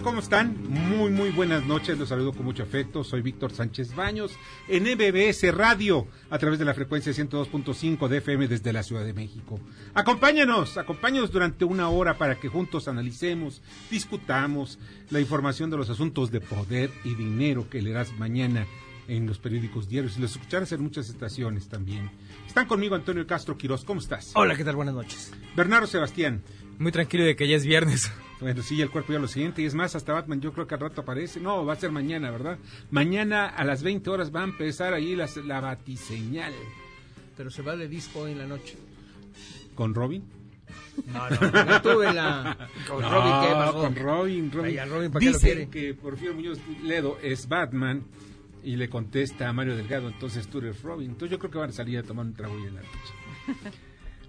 Tal? ¿Cómo están? Muy, muy buenas noches. Los saludo con mucho afecto. Soy Víctor Sánchez Baños en MBS Radio a través de la frecuencia 102.5 de FM desde la Ciudad de México. Acompáñanos, acompáñanos durante una hora para que juntos analicemos, discutamos la información de los asuntos de poder y dinero que leerás mañana en los periódicos diarios y los escucharás en muchas estaciones también. Están conmigo Antonio Castro Quirós. ¿Cómo estás? Hola, ¿qué tal? Buenas noches. Bernardo Sebastián. Muy tranquilo de que ya es viernes. Bueno, sí, el cuerpo ya lo siente. Y es más, hasta Batman yo creo que al rato aparece. No, va a ser mañana, ¿verdad? Mañana a las 20 horas va a empezar ahí la, la batiseñal. Pero se va de disco hoy en la noche. ¿Con Robin? No, no, no tuve la... Con No, Robin, ¿qué pasó? Con Robin, Robin. Vaya, Robin, ¿para qué lo Dicen que Porfirio Muñoz Ledo es Batman y le contesta a Mario Delgado, entonces tú eres Robin. Entonces yo creo que van a salir a tomar un trago hoy en la noche.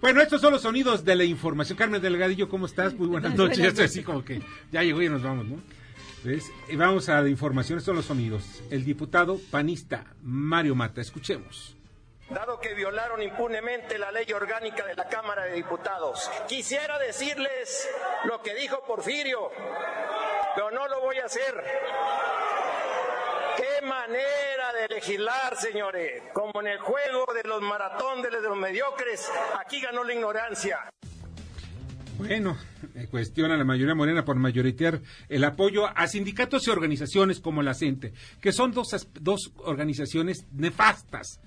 Bueno, estos son los sonidos de la información. Carmen Delgadillo, ¿cómo estás? Muy buenas noches. Ya estoy así como que ya llegó y nos vamos, ¿no? ¿Ves? Y vamos a la información. Estos son los sonidos. El diputado panista Mario Mata. Escuchemos. dado que violaron impunemente la ley orgánica de la Cámara de Diputados. Quisiera decirles lo que dijo Porfirio, pero no lo voy a hacer. Manera de legislar, señores. Como en el juego de los maratones de los mediocres, aquí ganó la ignorancia. Bueno, eh, cuestiona la mayoría morena por mayoritear el apoyo a sindicatos y organizaciones como la CENTE, que son dos, dos organizaciones nefastas.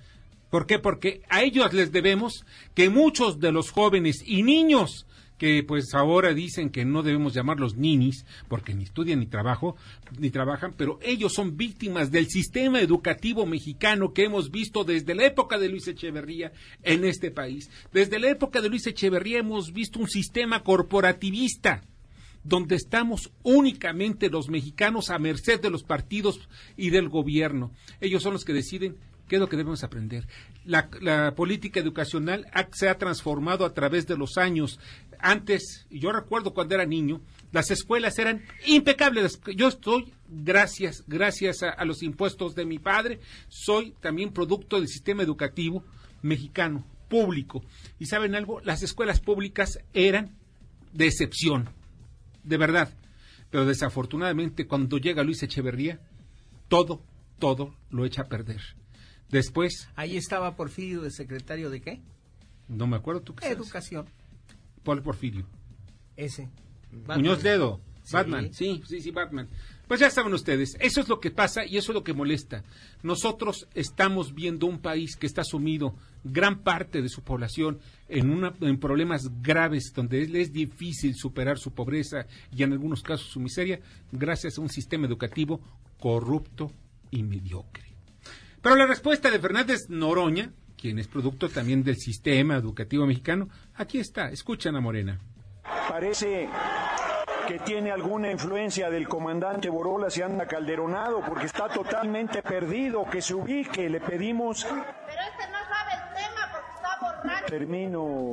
¿Por qué? Porque a ellos les debemos que muchos de los jóvenes y niños que pues ahora dicen que no debemos llamarlos ninis porque ni estudian ni trabajo ni trabajan, pero ellos son víctimas del sistema educativo mexicano que hemos visto desde la época de Luis Echeverría en este país. Desde la época de Luis Echeverría hemos visto un sistema corporativista donde estamos únicamente los mexicanos a merced de los partidos y del gobierno. Ellos son los que deciden qué es lo que debemos aprender. La, la política educacional se ha transformado a través de los años. Antes, yo recuerdo cuando era niño, las escuelas eran impecables. Yo estoy, gracias, gracias a los impuestos de mi padre, soy también producto del sistema educativo mexicano, público. Y saben algo, las escuelas públicas eran de excepción de verdad. Pero desafortunadamente cuando llega Luis Echeverría, todo, todo lo echa a perder. Después, Ahí estaba Porfirio de secretario de qué? no me acuerdo tú qué sabes? Educación. Paul Porfirio. Ese. Muñoz Dedo. Sí. Batman. Sí, sí, sí, Batman. Pues ya saben ustedes, eso es lo que pasa y eso es lo que molesta. Nosotros estamos viendo un país que está sumido, gran parte de su población, en, una, en problemas graves donde es, es difícil superar su pobreza y en algunos casos su miseria, gracias a un sistema educativo corrupto y mediocre. Pero la respuesta de Fernández Noroña, quien es producto también del sistema educativo mexicano, aquí está, escuchan a Morena. Parece que tiene alguna influencia del comandante Borolas y anda calderonado porque está totalmente perdido, que se ubique, le pedimos, Pero este no sabe el tema porque está borracho. termino,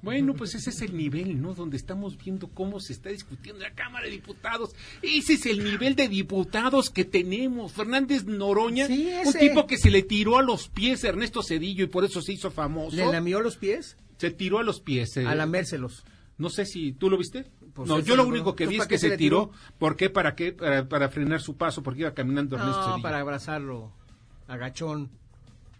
Bueno, pues ese es el nivel, ¿no? Donde estamos viendo cómo se está discutiendo en la Cámara de Diputados. Ese es el nivel de diputados que tenemos. Fernández Noroña, Sí, un tipo que se le tiró a los pies a Ernesto Cedillo y por eso se hizo famoso. ¿Le lamió los pies? Se tiró a los pies. eh. A lamérselos. No sé si tú lo viste. Pues no, yo lo único que ¿tú vi es que se tiró. tiró? ¿Por qué? ¿Para qué? Para, para frenar su paso, porque iba caminando Ernesto No, Cedillo. para abrazarlo. Agachón.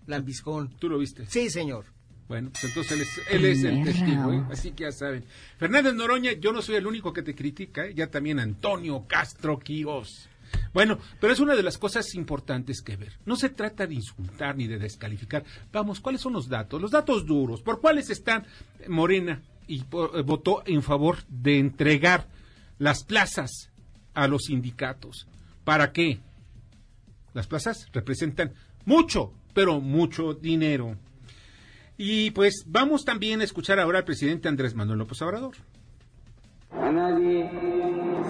Lambiscón. ¿Tú lo viste? Sí, señor. Bueno, pues entonces él es, él es el testigo, ¿eh? así que ya saben. Fernández Noroña, yo no soy el único que te critica, ¿eh? ya también Antonio Castro Quirós. Bueno, pero es una de las cosas importantes que ver. No se trata de insultar ni de descalificar. Vamos, ¿cuáles son los datos? Los datos duros. ¿Por cuáles están Morena y por- eh, votó en favor de entregar las plazas a los sindicatos? ¿Para qué? Las plazas representan mucho, pero mucho dinero. Y pues vamos también a escuchar ahora al presidente Andrés Manuel López Obrador. A nadie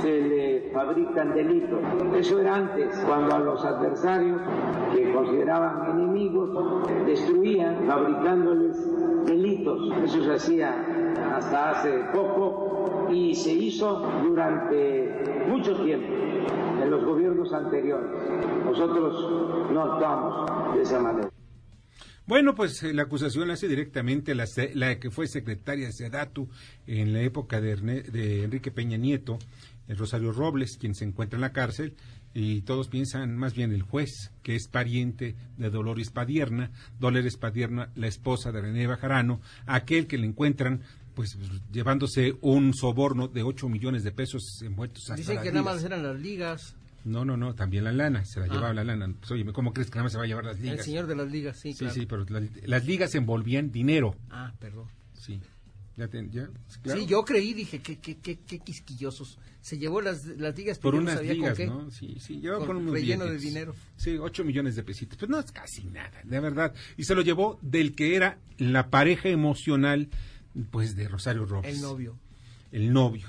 se le fabrican delitos. Eso era antes, cuando a los adversarios que consideraban enemigos destruían fabricándoles delitos. Eso se hacía hasta hace poco y se hizo durante mucho tiempo en los gobiernos anteriores. Nosotros no actuamos de esa manera. Bueno, pues eh, la acusación la hace directamente la, la que fue secretaria de Sedatu en la época de, Erne- de Enrique Peña Nieto, el Rosario Robles, quien se encuentra en la cárcel, y todos piensan más bien el juez, que es pariente de Dolores Padierna, Dolores Padierna, la esposa de René Bajarano, aquel que le encuentran pues llevándose un soborno de 8 millones de pesos envueltos hasta Dicen que nada más eran las ligas. No, no, no, también la lana, se la Ah. llevaba la lana. Pues, oye, ¿cómo crees que nada más se va a llevar las ligas? El señor de las ligas, sí, Sí, claro. sí, pero la- las ligas envolvían dinero. Ah, perdón. Sí. Ya, te- ya, claro. Sí, yo creí, dije, qué, qué, qué, qué quisquillosos. Se llevó las, las ligas, Por pero no unas sabía ligas, con qué. ¿no? Sí, sí, llevaba Con por unos relleno de dinero. Sí, 8 millones de pesitos. Pues no es casi nada, de verdad. Y se lo llevó del que era la pareja emocional, pues, de Rosario Robles. El novio. El novio.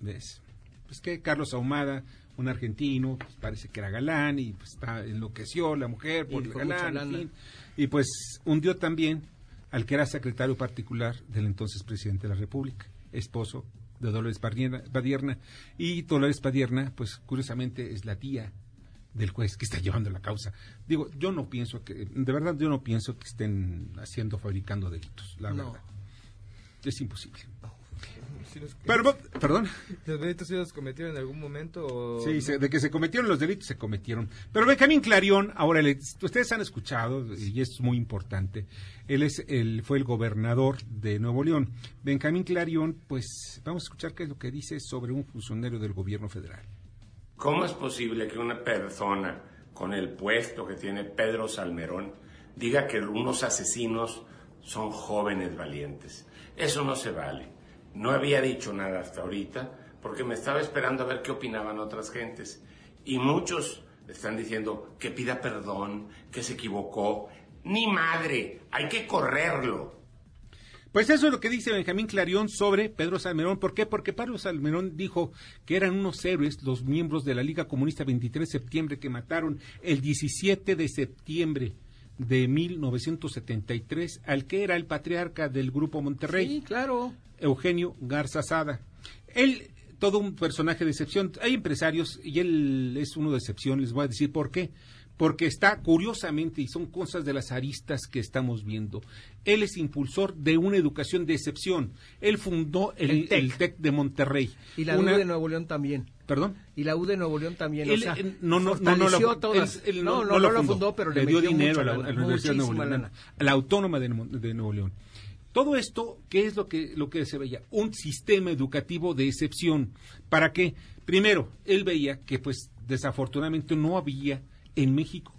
¿Ves? Pues que Carlos Ahumada, un argentino, pues, parece que era galán y pues está, enloqueció la mujer por Y el galán, en lana. fin. Y pues hundió también al que era secretario particular del entonces presidente de la República, esposo de Dolores Padierna, Padierna. Y Dolores Padierna, pues curiosamente es la tía del juez que está llevando la causa. Digo, yo no pienso que, de verdad yo no pienso que estén haciendo, fabricando delitos, la No. verdad. Es imposible. Sí los- Pero, perdón. ¿Los delitos sí los cometieron en algún momento? O Sí, no? se- de que se cometieron los delitos, se cometieron. Pero Benjamín Clarión, ahora le- ustedes han escuchado, y es muy importante, él es el, fue el gobernador de Nuevo León. Benjamín Clarión, pues vamos a escuchar qué es lo que dice sobre un funcionario del gobierno federal. ¿Cómo es posible que una persona con el puesto que tiene Pedro Salmerón diga que unos asesinos son jóvenes valientes? Eso no se vale. No había dicho nada hasta ahorita porque me estaba esperando a ver qué opinaban otras gentes. Y muchos están diciendo que pida perdón, que se equivocó. Ni madre, hay que correrlo. Pues eso es lo que dice Benjamín Clarión sobre Pedro Salmerón. ¿Por qué? Porque Pedro Salmerón dijo que eran unos héroes los miembros de la Liga Comunista 23 de septiembre que mataron el 17 de septiembre de 1973 al que era el patriarca del Grupo Monterrey. Sí, claro. Eugenio Garza Sada. Él, todo un personaje de excepción. Hay empresarios y él es uno de excepción. Les voy a decir por qué. Porque está curiosamente, y son cosas de las aristas que estamos viendo. Él es impulsor de una educación de excepción. Él fundó el, El TEC. el TEC de Monterrey. Y la Una- U de Nuevo León también. ¿Perdón? Y la U de Nuevo León también. Él, o sea, no, no, no, no, todas. él- él no, no, no, lo fundó, pero le, dio dinero a la, lana, a la Universidad de Nuevo León, lana. a la Autónoma de, Nuevo- de Nuevo León. Todo esto, ¿qué es lo que, lo que se veía? Un sistema educativo de excepción. ¿Para qué? Primero, él veía que, pues, desafortunadamente no había en México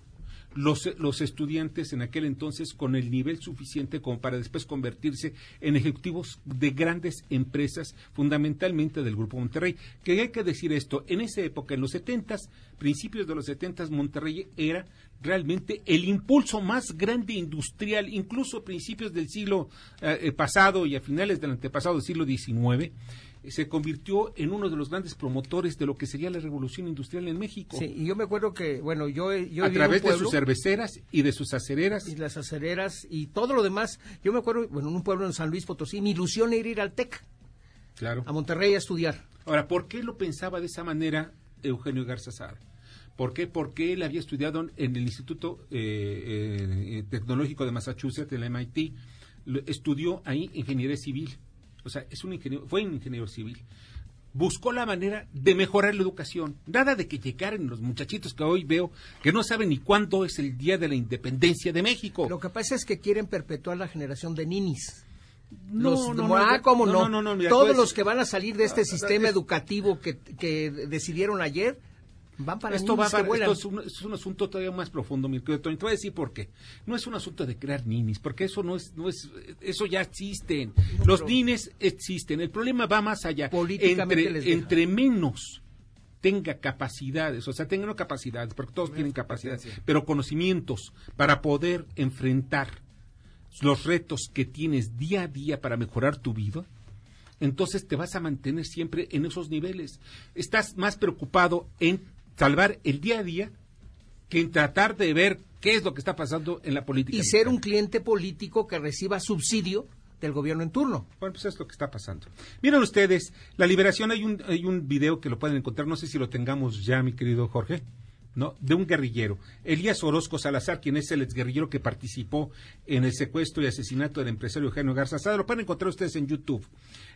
los, los estudiantes en aquel entonces con el nivel suficiente como para después convertirse en ejecutivos de grandes empresas, fundamentalmente del Grupo Monterrey. Que hay que decir esto, en esa época, en los setentas, principios de los setentas, Monterrey era realmente el impulso más grande industrial, incluso a principios del siglo eh, eh, pasado y a finales del antepasado del siglo XIX, se convirtió en uno de los grandes promotores de lo que sería la revolución industrial en México. Sí, y yo me acuerdo que, bueno, yo, yo a través de sus cerveceras y de sus acereras. y las acereras y todo lo demás. Yo me acuerdo, bueno, en un pueblo en San Luis Potosí, mi ilusión era ir al TEC, Claro. a Monterrey a estudiar. Ahora, ¿por qué lo pensaba de esa manera Eugenio Garza Sada? ¿Por qué? Porque él había estudiado en el Instituto eh, eh, Tecnológico de Massachusetts, el MIT, estudió ahí ingeniería civil. O sea, es un ingeniero, fue un ingeniero civil. Buscó la manera de mejorar la educación. Nada de que llegaran los muchachitos que hoy veo que no saben ni cuándo es el día de la independencia de México. Lo que pasa es que quieren perpetuar la generación de ninis. No, Los- no, no, ah, yo- ¿cómo no, no? mira, Todos tú es- los que van a salir de este Ah, sistema educativo que, que decidieron ayer para esto va que para- vuelan. esto es un, es un asunto todavía más profundo, mi querido Toño. Te voy a decir por qué. No es un asunto de crear ninis, porque eso no es, no es, eso ya existen. No, Los ninis existen. El problema va más allá. Políticamente entre, entre menos tenga capacidades, o sea, tenga no capacidades, porque todos tienen capacidades, pero conocimientos para poder enfrentar los retos que tienes día a día para mejorar tu vida, entonces te vas a mantener siempre en esos niveles. Estás más preocupado en salvar el día a día que en tratar de ver qué es lo que está pasando en la política. Y ser un cliente político que reciba subsidio del gobierno en turno. Bueno, pues es lo que está pasando. Miren ustedes, la liberación, hay un, hay un video que lo pueden encontrar, no sé si lo tengamos ya, mi querido Jorge, ¿no? De un guerrillero, Elías Orozco Salazar, quien es el exguerrillero que participó en el secuestro y asesinato del empresario Eugenio Garza Sada, lo pueden encontrar ustedes en YouTube.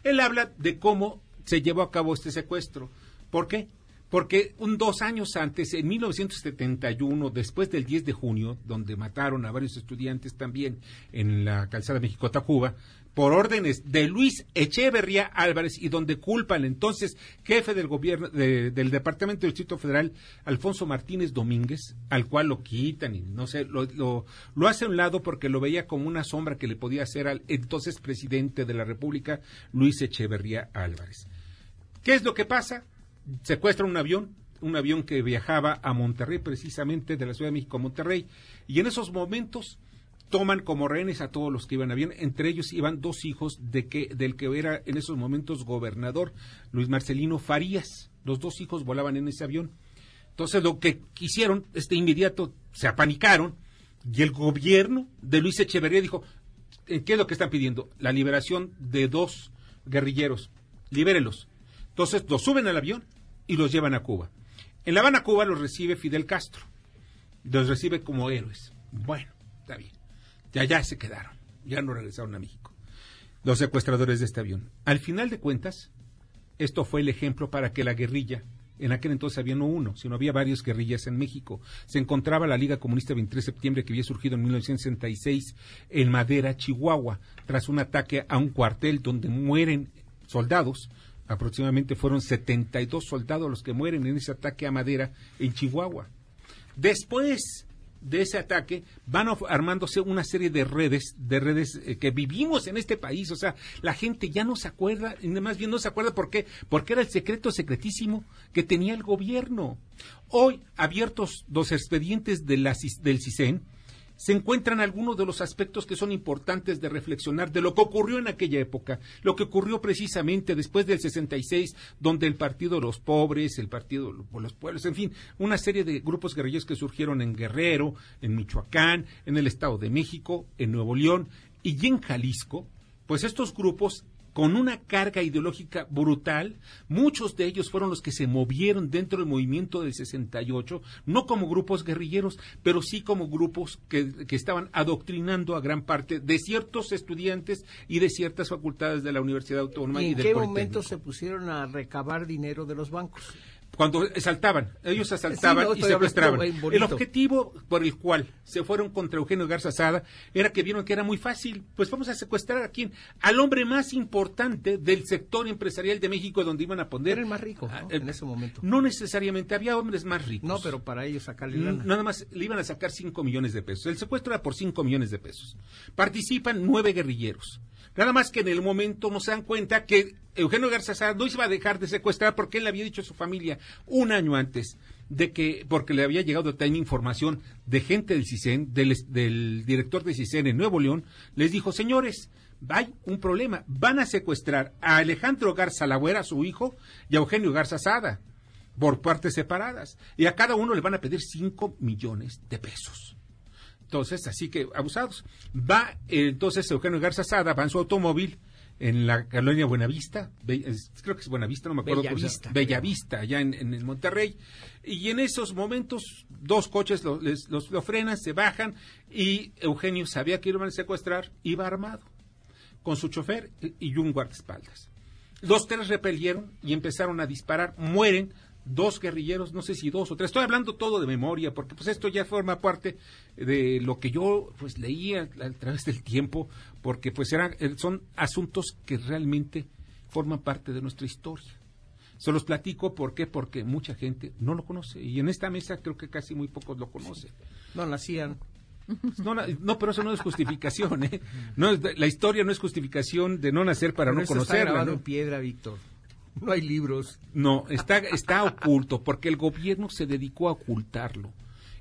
Él habla de cómo se llevó a cabo este secuestro. ¿Por qué? Porque un dos años antes, en 1971, después del 10 de junio, donde mataron a varios estudiantes también en la calzada México-Tacuba, por órdenes de Luis Echeverría Álvarez y donde culpa al entonces jefe del gobierno de- del Departamento del Distrito Federal, Alfonso Martínez Domínguez, al cual lo quitan y no sé, lo, lo, lo hace a un lado porque lo veía como una sombra que le podía hacer al entonces presidente de la República, Luis Echeverría Álvarez. ¿Qué es lo que pasa? Secuestran un avión, un avión que viajaba a Monterrey, precisamente de la Ciudad de México a Monterrey, y en esos momentos toman como rehenes a todos los que iban a avión, entre ellos iban dos hijos de que, del que era en esos momentos gobernador, Luis Marcelino Farías. Los dos hijos volaban en ese avión. Entonces lo que quisieron, este inmediato, se apanicaron, y el gobierno de Luis Echeverría dijo, ¿eh, ¿qué es lo que están pidiendo? La liberación de dos guerrilleros, libérelos. Entonces los suben al avión y los llevan a Cuba. En La Habana, Cuba, los recibe Fidel Castro. Los recibe como héroes. Bueno, está bien. Ya, ya se quedaron. Ya no regresaron a México. Los secuestradores de este avión. Al final de cuentas, esto fue el ejemplo para que la guerrilla, en aquel entonces había no uno, sino había varias guerrillas en México. Se encontraba la Liga Comunista 23 de septiembre que había surgido en 1966 en Madera, Chihuahua, tras un ataque a un cuartel donde mueren soldados. Aproximadamente fueron 72 soldados los que mueren en ese ataque a Madera en Chihuahua. Después de ese ataque van armándose una serie de redes, de redes eh, que vivimos en este país. O sea, la gente ya no se acuerda, más bien no se acuerda por qué, porque era el secreto secretísimo que tenía el gobierno. Hoy, abiertos los expedientes de la del CISEN, se encuentran algunos de los aspectos que son importantes de reflexionar de lo que ocurrió en aquella época, lo que ocurrió precisamente después del 66, donde el Partido de los Pobres, el Partido de los Pueblos, en fin, una serie de grupos guerrilleros que surgieron en Guerrero, en Michoacán, en el Estado de México, en Nuevo León y en Jalisco, pues estos grupos con una carga ideológica brutal. Muchos de ellos fueron los que se movieron dentro del movimiento del 68, no como grupos guerrilleros, pero sí como grupos que, que estaban adoctrinando a gran parte de ciertos estudiantes y de ciertas facultades de la Universidad Autónoma ¿Y y, en del qué momento se pusieron a recabar dinero de los bancos? Cuando asaltaban, ellos asaltaban Sí, no, y secuestraban. El objetivo por el cual se fueron contra Eugenio Garza Sada era que vieron que era muy fácil. Pues vamos a secuestrar a quién? Al hombre más importante del sector empresarial de México donde iban a poner. Era el más rico, ¿no? En ese momento. No necesariamente, había hombres más ricos. No, pero para ellos sacarle lana. Nada más le iban a sacar 5 millones de pesos. El secuestro era por 5 millones de pesos. Participan nueve guerrilleros. Nada más que en el momento no se dan cuenta que Eugenio Garza Sada no iba a dejar de secuestrar porque él le había dicho a su familia un año antes de que, porque le había llegado también información de gente del CISEN, del, director de CISEN en Nuevo León, les dijo, señores, hay un problema, van a secuestrar a Alejandro Garza Lagüera, su hijo, y a Eugenio Garza Sada por partes separadas. Y a cada uno le van a pedir 5 millones de pesos. Entonces, así que abusados. Va eh, entonces Eugenio Garza Sada, va en su automóvil en la colonia Buenavista, creo que es Buenavista, no me acuerdo. Bellavista, Bellavista, allá en, en, Monterrey. Y en esos momentos, dos coches lo, les- los, lo frenan, se bajan y Eugenio sabía que iban a secuestrar, iba armado, con su chofer y un guardaespaldas. Los tres repelieron y empezaron a disparar, mueren dos guerrilleros, no sé si dos o tres. Estoy hablando todo de memoria, porque pues esto ya forma parte de lo que yo pues leía a través del tiempo, porque pues eran, eh, son asuntos que realmente forman parte de nuestra historia. Se los platico, ¿por qué? Porque mucha gente no lo conoce. Y en esta mesa creo que casi muy pocos lo conocen. No nacían. No, no, no, pero eso no es justificación, ¿eh? No es- la historia no es justificación de no nacer para Pero no esto está conocerla. grabado ¿no? en piedra, Víctor. No hay libros. No, está, está oculto porque el gobierno se dedicó a ocultarlo.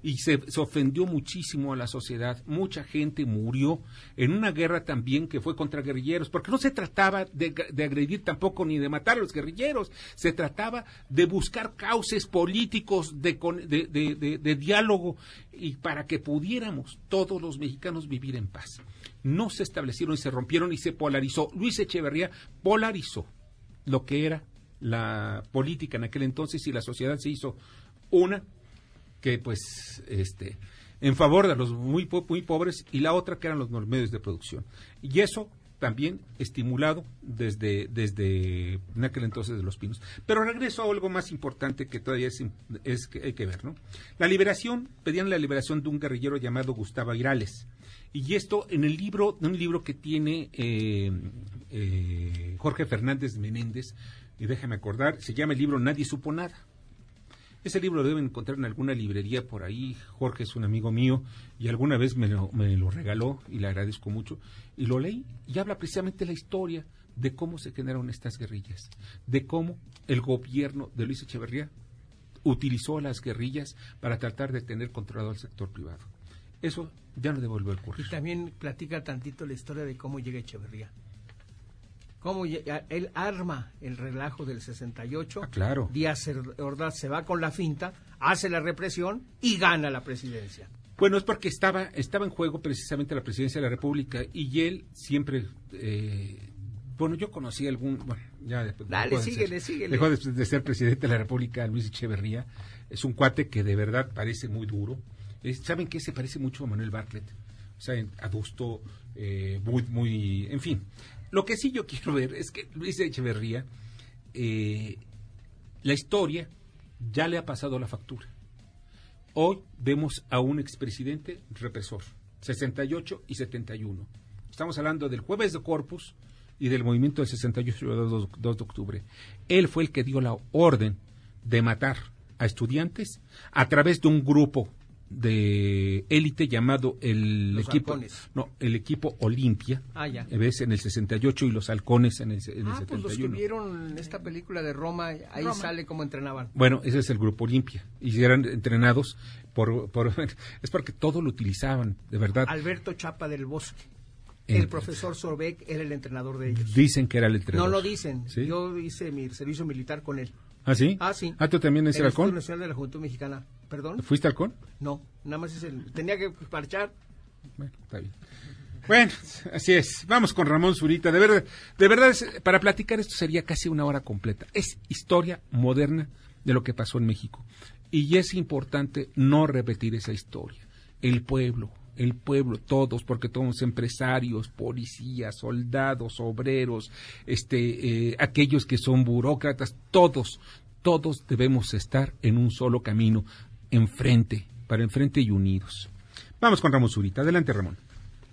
y se, se ofendió muchísimo a la sociedad. Mucha gente murió en una guerra también que fue contra guerrilleros, porque no se trataba de, de agredir tampoco ni de matar a los guerrilleros, se trataba de buscar cauces políticos de, de- de- de diálogo y para que pudiéramos todos los mexicanos vivir en paz. No se establecieron y se rompieron y se polarizó. Luis Echeverría polarizó lo que era la política en aquel entonces y la sociedad se hizo una que pues este en favor de los muy muy pobres y la otra que eran los medios de producción. Y eso también estimulado desde desde en aquel entonces de los pinos. Pero regreso a algo más importante que todavía es, es que hay que ver no la liberación pedían la liberación de un guerrillero llamado Gustavo Airales. Y esto en el libro un libro que tiene eh, eh, Jorge Fernández Menéndez y déjame acordar se llama el libro Nadie supo nada ese libro lo deben encontrar en alguna librería por ahí. Jorge es un amigo mío y alguna vez me lo, me lo regaló y le agradezco mucho. Y lo leí y habla precisamente la historia de cómo se generaron estas guerrillas, de cómo el gobierno de Luis Echeverría utilizó las guerrillas para tratar de tener controlado al sector privado. Eso ya no debe volver a ocurrir. Y también platica tantito la historia de cómo llega Echeverría. Cómo él arma el relajo del 68. Ah, claro. Díaz Ordaz se va con la finta, hace la represión y gana la presidencia. Bueno, es porque estaba, estaba en juego precisamente la presidencia de la República y él siempre... eh, bueno, yo conocí algún... Bueno, ya después... Dale, dejó de síguele, ser- síguele. Dejó de, de ser presidente de la República, Luis Echeverría. Es un cuate que de verdad parece muy duro. Es- ¿Saben qué? Se parece mucho a Manuel Bartlett. O sea, adusto, eh, muy, muy... En fin. Lo que sí yo quiero ver es que Luis Echeverría, eh, la historia ya le ha pasado la factura. Hoy vemos a un expresidente represor, 68 y 71. Estamos hablando del jueves de Corpus y del movimiento del 68 y 2, 2 de octubre. Él fue el que dio la orden de matar a estudiantes a través de un grupo de élite llamado el Los equipo halcones. no el equipo Olimpia Ah, ya. ves en el 68 y los halcones en el, en el Ah, pues los que 71 vieron esta película de Roma, ahí Roma. sale cómo entrenaban. Bueno, ese es el grupo Olimpia. Y eran entrenados por, por- Es porque todo lo utilizaban, de verdad. Alberto Chapa del Bosque. El- El profesor Sorbeck era el entrenador de ellos. Dicen que era el entrenador. No lo dicen. ¿Sí? Yo hice mi servicio militar con él. ¿Ah, sí? Ah, sí. ¿Ah, tú también es el el Instituto halcón? Nacional de la Juventud Mexicana. ¿Perdón? ¿Fuiste halcón? No, nada más es el... Tenía que parchar. Bueno, está bien. Bueno, así es. Vamos con Ramón Zurita. De verdad, de verdad para platicar esto sería casi una hora completa. Es historia moderna de lo que pasó en México. Y es importante no repetir esa historia. El pueblo, el pueblo, todos, porque todos empresarios, policías, soldados, obreros, este, eh, aquellos que son burócratas, todos, todos debemos estar en un solo camino, enfrente, para enfrente y unidos. Vamos con Ramón Zurita. Adelante, Ramón.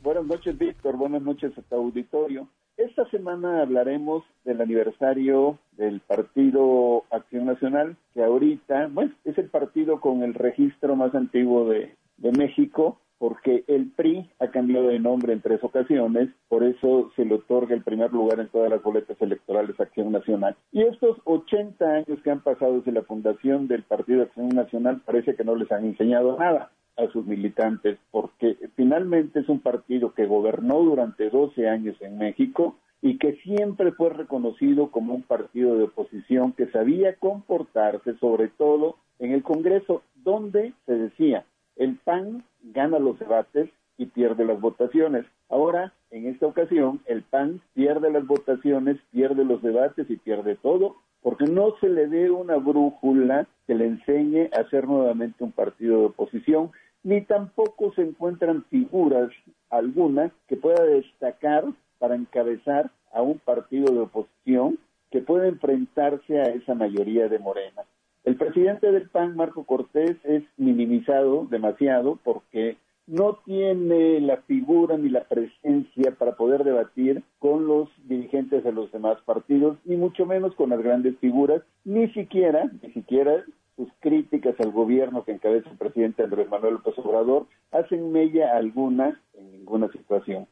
Buenas noches, Víctor. Buenas noches a tu auditorio. Esta semana hablaremos del aniversario del Partido Acción Nacional, que ahorita, bueno, es el partido con el registro más antiguo de, de México, porque el PRI ha cambiado de nombre en tres ocasiones, por eso se le otorga el primer lugar en todas las boletas electorales a Acción Nacional. Y estos 80 años que han pasado desde la fundación del Partido Acción Nacional parece que no les han enseñado nada a sus militantes, porque finalmente es un partido que gobernó durante 12 años en México y que siempre fue reconocido como un partido de oposición que sabía comportarse, sobre todo en el Congreso, donde se decía, el PAN gana los debates y pierde las votaciones. Ahora, en esta ocasión, el PAN pierde las votaciones, pierde los debates y pierde todo, porque no se le dé una brújula que le enseñe a ser nuevamente un partido de oposición, ni tampoco se encuentran figuras alguna que pueda destacar para encabezar a un partido de oposición que pueda enfrentarse a esa mayoría de Morena. El presidente del PAN, Marco Cortés, es minimizado demasiado porque no tiene la figura ni la presencia para poder debatir con los dirigentes de los demás partidos, ni mucho menos con las grandes figuras, ni siquiera, ni siquiera sus críticas al gobierno que encabeza el presidente Andrés Manuel López Obrador hacen mella alguna en ninguna situación.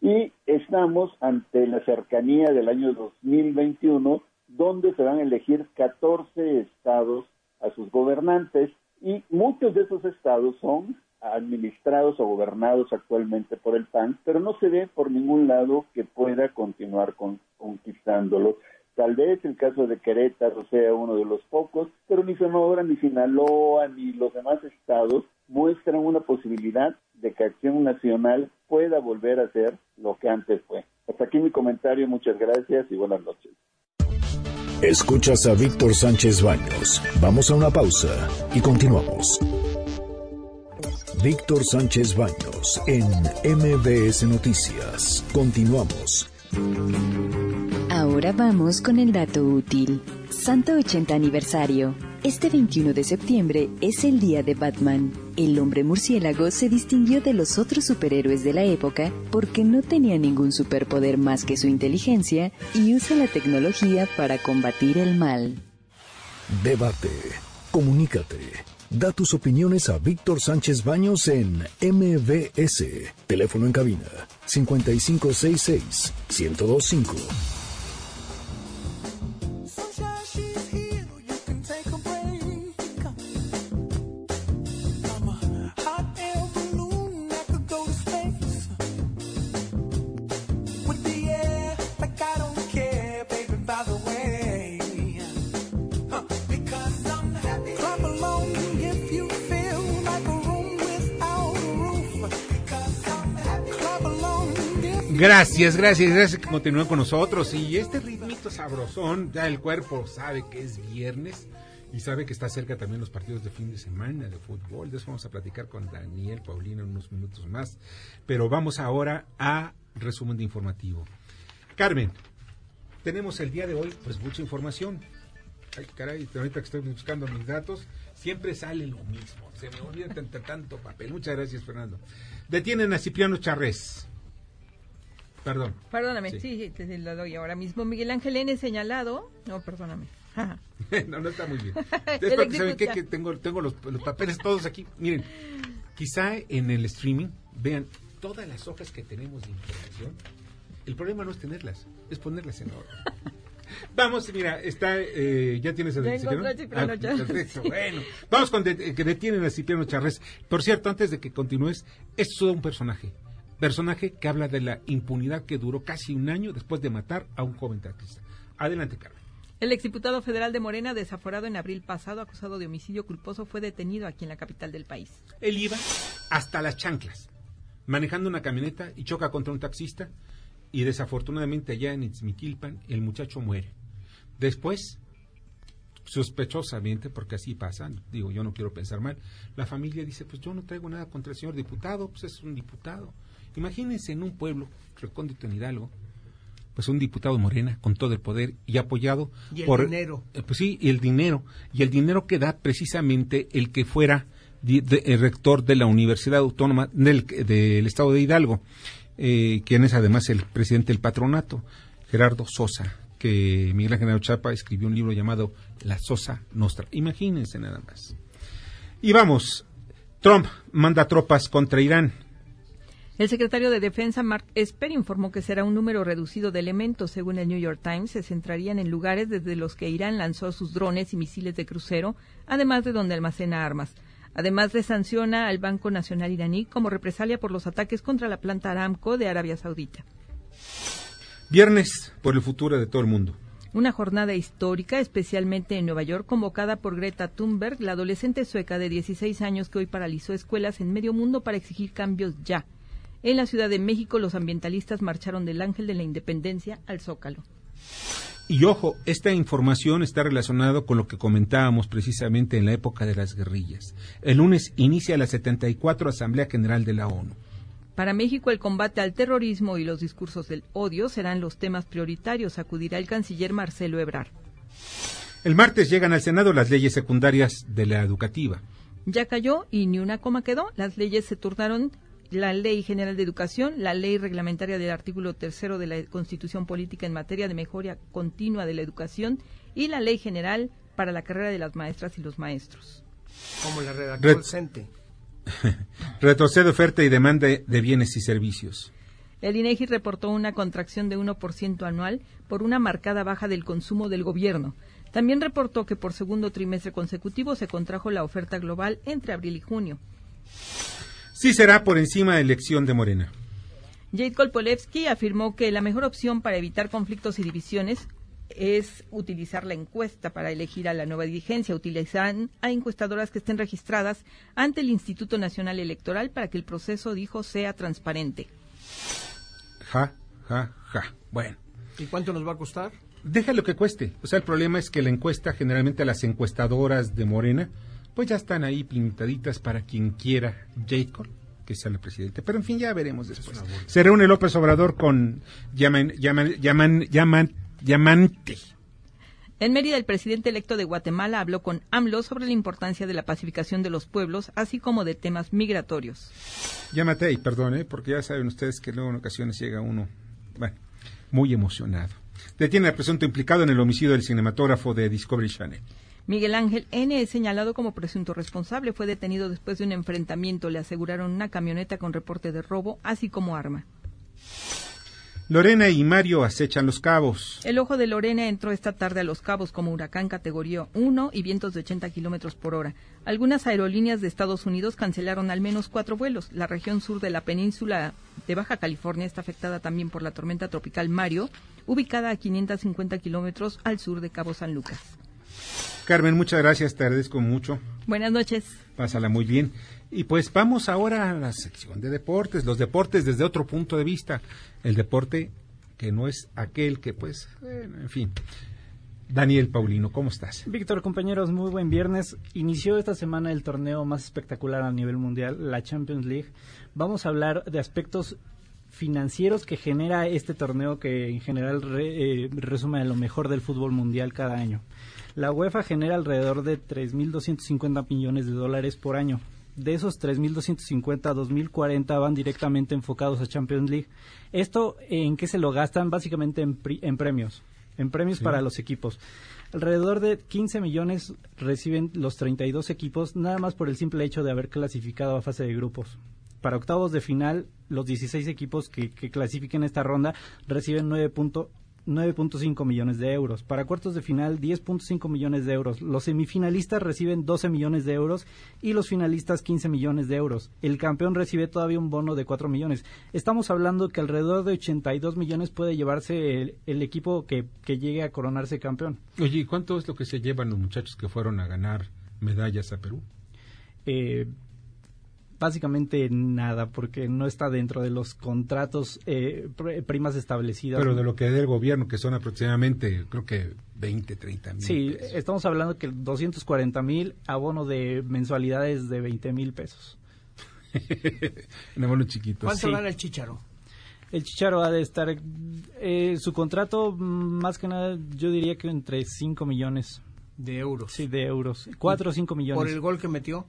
Y estamos ante la cercanía del año 2021, donde se van a elegir 14 estados a sus gobernantes Y muchos de esos estados son administrados o gobernados actualmente por el PAN, pero no se ve por ningún lado que pueda continuar con, conquistándolos. Tal vez el caso de Querétaro sea uno de los pocos, pero ni Sonora, ni Sinaloa, ni los demás estados muestran una posibilidad de que Acción Nacional pueda volver a ser lo que antes fue. Hasta aquí mi comentario, muchas gracias y buenas noches. Escuchas a Víctor Sánchez Baños. Vamos a una pausa y continuamos. Víctor Sánchez Baños en MBS Noticias. Continuamos. Ahora vamos con el dato útil. Santo 80 aniversario. Este 21 de septiembre es el día de Batman. El hombre murciélago se distinguió de los otros superhéroes de la época porque no tenía ningún superpoder más que su inteligencia y usa la tecnología para combatir el mal. Debate. Comunícate. Da tus opiniones a Víctor Sánchez Baños en MBS. Teléfono en cabina 5566 1025. Gracias, gracias, gracias que continúen con nosotros. Y este ritmito sabrosón, ya el cuerpo sabe que es viernes y sabe que está cerca también los partidos de fin de semana de fútbol. De eso vamos a platicar con Daniel Paulino en unos minutos más. Pero vamos ahora a resumen de informativo. Carmen, tenemos el día de hoy pues mucha información. Ay, caray, ahorita que estoy buscando mis datos, siempre sale lo mismo. Se me olvida tanto, papel. Muchas gracias, Fernando. Detienen a Cipriano Charrés. Perdón. Perdóname, sí, sí, te lo doy ahora mismo. Miguel Ángel N. señalado. No, perdóname. no, no está muy bien. Después, ¿saben qué? Que tengo, tengo los, los, papeles todos aquí. Miren, quizá en el streaming vean todas las hojas que tenemos de información. El problema no es tenerlas, es ponerlas en orden. Vamos, mira, está, eh, ya tienes el ya Cipriano ah, Perfecto, bueno. Vamos con de, que detienen a Cipriano Charres. Por cierto, antes de que continúes, es todo un personaje personaje que habla de la impunidad que duró casi un año después de matar a un joven taxista. Adelante, Carmen. El exdiputado federal de Morena, desaforado en abril pasado, acusado de homicidio culposo, fue detenido aquí en la capital del país. Él iba hasta las chanclas, manejando una camioneta y choca contra un taxista y desafortunadamente allá en Itzmiquilpan el muchacho muere. Después, sospechosamente, porque así pasa, digo, yo no quiero pensar mal, la familia dice, pues yo no traigo nada contra el señor diputado, pues es un diputado Imagínense en un pueblo recóndito en Hidalgo, pues un diputado de Morena con todo el poder y apoyado ¿Y el por dinero. Eh, pues sí, y el dinero y el dinero que da precisamente el que fuera el rector de la Universidad Autónoma del, Estado de Hidalgo, eh, quien es además el presidente del patronato, Gerardo Sosa, que Miguel Ángel Chapa escribió un libro llamado La Sosa Nostra. Imagínense nada más. Y vamos, Trump manda tropas contra Irán. El secretario de Defensa, Mark Esper, informó que será un número reducido de elementos. Según el New York Times, se centrarían en lugares desde los que Irán lanzó sus drones y misiles de crucero, además de donde almacena armas. Además de sanciona al Banco Nacional iraní como represalia por los ataques contra la planta Aramco de Arabia Saudita. Viernes por el futuro de todo el mundo. Una jornada histórica, especialmente en Nueva York, convocada por Greta Thunberg, la adolescente sueca de 16 años que hoy paralizó escuelas en medio mundo para exigir cambios ya. En la Ciudad de México, los ambientalistas marcharon del Ángel de la Independencia al Zócalo. Y ojo, esta información está relacionada con lo que comentábamos precisamente en la época de las guerrillas. El lunes inicia la 74 Asamblea General de la ONU. Para México, el combate al terrorismo y los discursos del odio serán los temas prioritarios, acudirá el canciller Marcelo Ebrard. El martes llegan al Senado las leyes secundarias de la educativa. Ya cayó y ni una coma quedó. Las leyes se turnaron la Ley General de Educación, la Ley Reglamentaria del artículo tercero de la Constitución Política en materia de mejora continua de la educación y la Ley General para la carrera de las maestras y los maestros. Como la redacción Retrocede oferta y demanda de bienes y servicios. El INEGI reportó una contracción de 1% anual por una marcada baja del consumo del gobierno. También reportó que por segundo trimestre consecutivo se contrajo la oferta global entre abril y junio. Sí será por encima de elección de Morena. Jade Kolpolevsky afirmó que la mejor opción para evitar conflictos y divisiones es utilizar la encuesta para elegir a la nueva dirigencia. Utilizarán a encuestadoras que estén registradas ante el Instituto Nacional Electoral para que el proceso, dijo, sea transparente. Ja, ja, ja. Bueno. ¿Y cuánto nos va a costar? Deja lo que cueste. O sea, el problema es que la encuesta, generalmente las encuestadoras de Morena, pues ya están ahí pintaditas para quien quiera Jacob que sea el presidente. Pero en fin, ya veremos después. Se reúne López Obrador con Yaman, Yaman, Yaman, Yaman, Yamante. En Mérida, el presidente electo de Guatemala habló con AMLO sobre la importancia de la pacificación de los pueblos, así como de temas migratorios. Llámate y perdone, porque ya saben ustedes que luego en ocasiones llega uno, bueno, muy emocionado. Detiene al presunto implicado en el homicidio del cinematógrafo de Discovery Channel. Miguel Ángel N. es señalado como presunto responsable. Fue detenido después de un enfrentamiento. Le aseguraron una camioneta con reporte de robo, así como arma. Lorena y Mario acechan los cabos. El ojo de Lorena entró esta tarde a los cabos como huracán categoría 1 y vientos de 80 kilómetros por hora. Algunas aerolíneas de Estados Unidos cancelaron al menos cuatro vuelos. La región sur de la península de Baja California está afectada también por la tormenta tropical Mario, ubicada a 550 kilómetros al sur de Cabo San Lucas. Carmen, muchas gracias, te agradezco mucho. Buenas noches. Pásala muy bien. Y pues vamos ahora a la sección de deportes, los deportes desde otro punto de vista, el deporte que no es aquel que pues, bueno, en fin. Daniel Paulino, ¿cómo estás? Víctor, compañeros, muy buen viernes. Inició esta semana el torneo más espectacular a nivel mundial, la Champions League. Vamos a hablar de aspectos financieros que genera este torneo que en general re, eh, resume lo mejor del fútbol mundial cada año. La UEFA genera alrededor de 3.250 millones de dólares por año. De esos 3.250, 2.040 van directamente enfocados a Champions League. ¿Esto en qué se lo gastan? Básicamente en, en premios, en premios sí. para los equipos. Alrededor de 15 millones reciben los 32 equipos, nada más por el simple hecho de haber clasificado a fase de grupos. Para octavos de final, los 16 equipos que, que clasifiquen esta ronda reciben 9 9.5 millones de euros. Para cuartos de final, 10.5 millones de euros. Los semifinalistas reciben 12 millones de euros y los finalistas 15 millones de euros. El campeón recibe todavía un bono de 4 millones. Estamos hablando que alrededor de 82 millones puede llevarse el, el equipo que, que, llegue a coronarse campeón. Oye, ¿y cuánto es lo que se llevan los muchachos que fueron a ganar medallas a Perú? Eh, básicamente nada, porque no está dentro de los contratos eh, primas establecidas. Pero de lo que dé el gobierno, que son aproximadamente, creo que 20, 30 mil. Sí, pesos. estamos hablando que 240 mil, abono de mensualidades de 20 mil pesos. Un abono chiquito. ¿Cuánto sí. gana el Chicharo? El Chicharo ha de estar, eh, su contrato, más que nada, yo diría que entre 5 millones. De euros. Sí, de euros. 4 o 5 millones. ¿Por el gol que metió?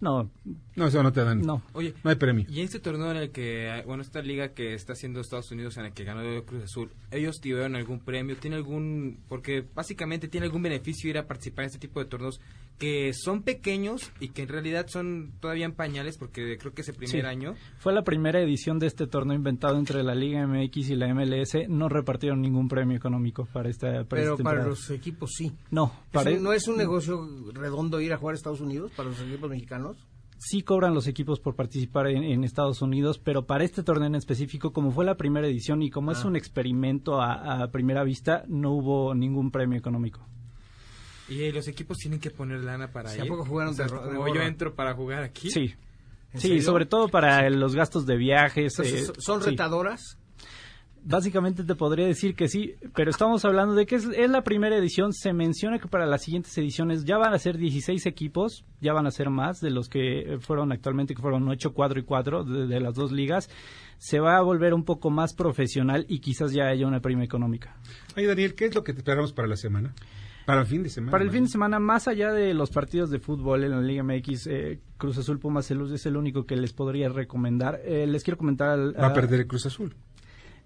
No. No, eso no te dan. No. Oye, no hay premio. Y este torneo en el que, bueno, esta liga que está haciendo Estados Unidos en el que ganó Cruz Azul, ¿ellos tuvieron algún premio? ¿Tiene algún, porque básicamente tiene algún beneficio ir a participar en este tipo de torneos que son pequeños y que en realidad son todavía en pañales porque creo que es el primer sí. año? Fue la primera edición de este torneo inventado entre la Liga MX y la MLS. No repartieron ningún premio económico para esta para Pero esta para los equipos sí. No, para ¿No es un negocio redondo ir a jugar a Estados Unidos para los equipos mexicanos? sí cobran los equipos por participar en, en, Estados Unidos, pero para este torneo en específico, como fue la primera edición y como ah. es un experimento a, a, primera vista, no hubo ningún premio económico. ¿Y eh, los equipos tienen que poner lana para ¿Sí, ir? ¿A poco jugaron o sea, de, como de yo entro para jugar aquí? Sí. Sí, sobre todo para sí. los gastos de viajes. Entonces, eh, ¿Son retadoras? Básicamente te podría decir que sí, pero estamos hablando de que es, es, la primera edición. Se menciona que para las siguientes ediciones ya van a ser 16 equipos, ya van a ser más de los que fueron actualmente, que fueron 8, 4 y 4 de, de las dos ligas. Se va a volver un poco más profesional y quizás ya haya una prima económica. Oye, Daniel, ¿qué es lo que te esperamos para la semana? Para el fin de semana. Para el fin de semana, más allá de los partidos de fútbol en la Liga MX, eh, Cruz Azul Pumas es el único que les podría recomendar. Eh, les quiero comentar. Al, Va a perder el Cruz Azul.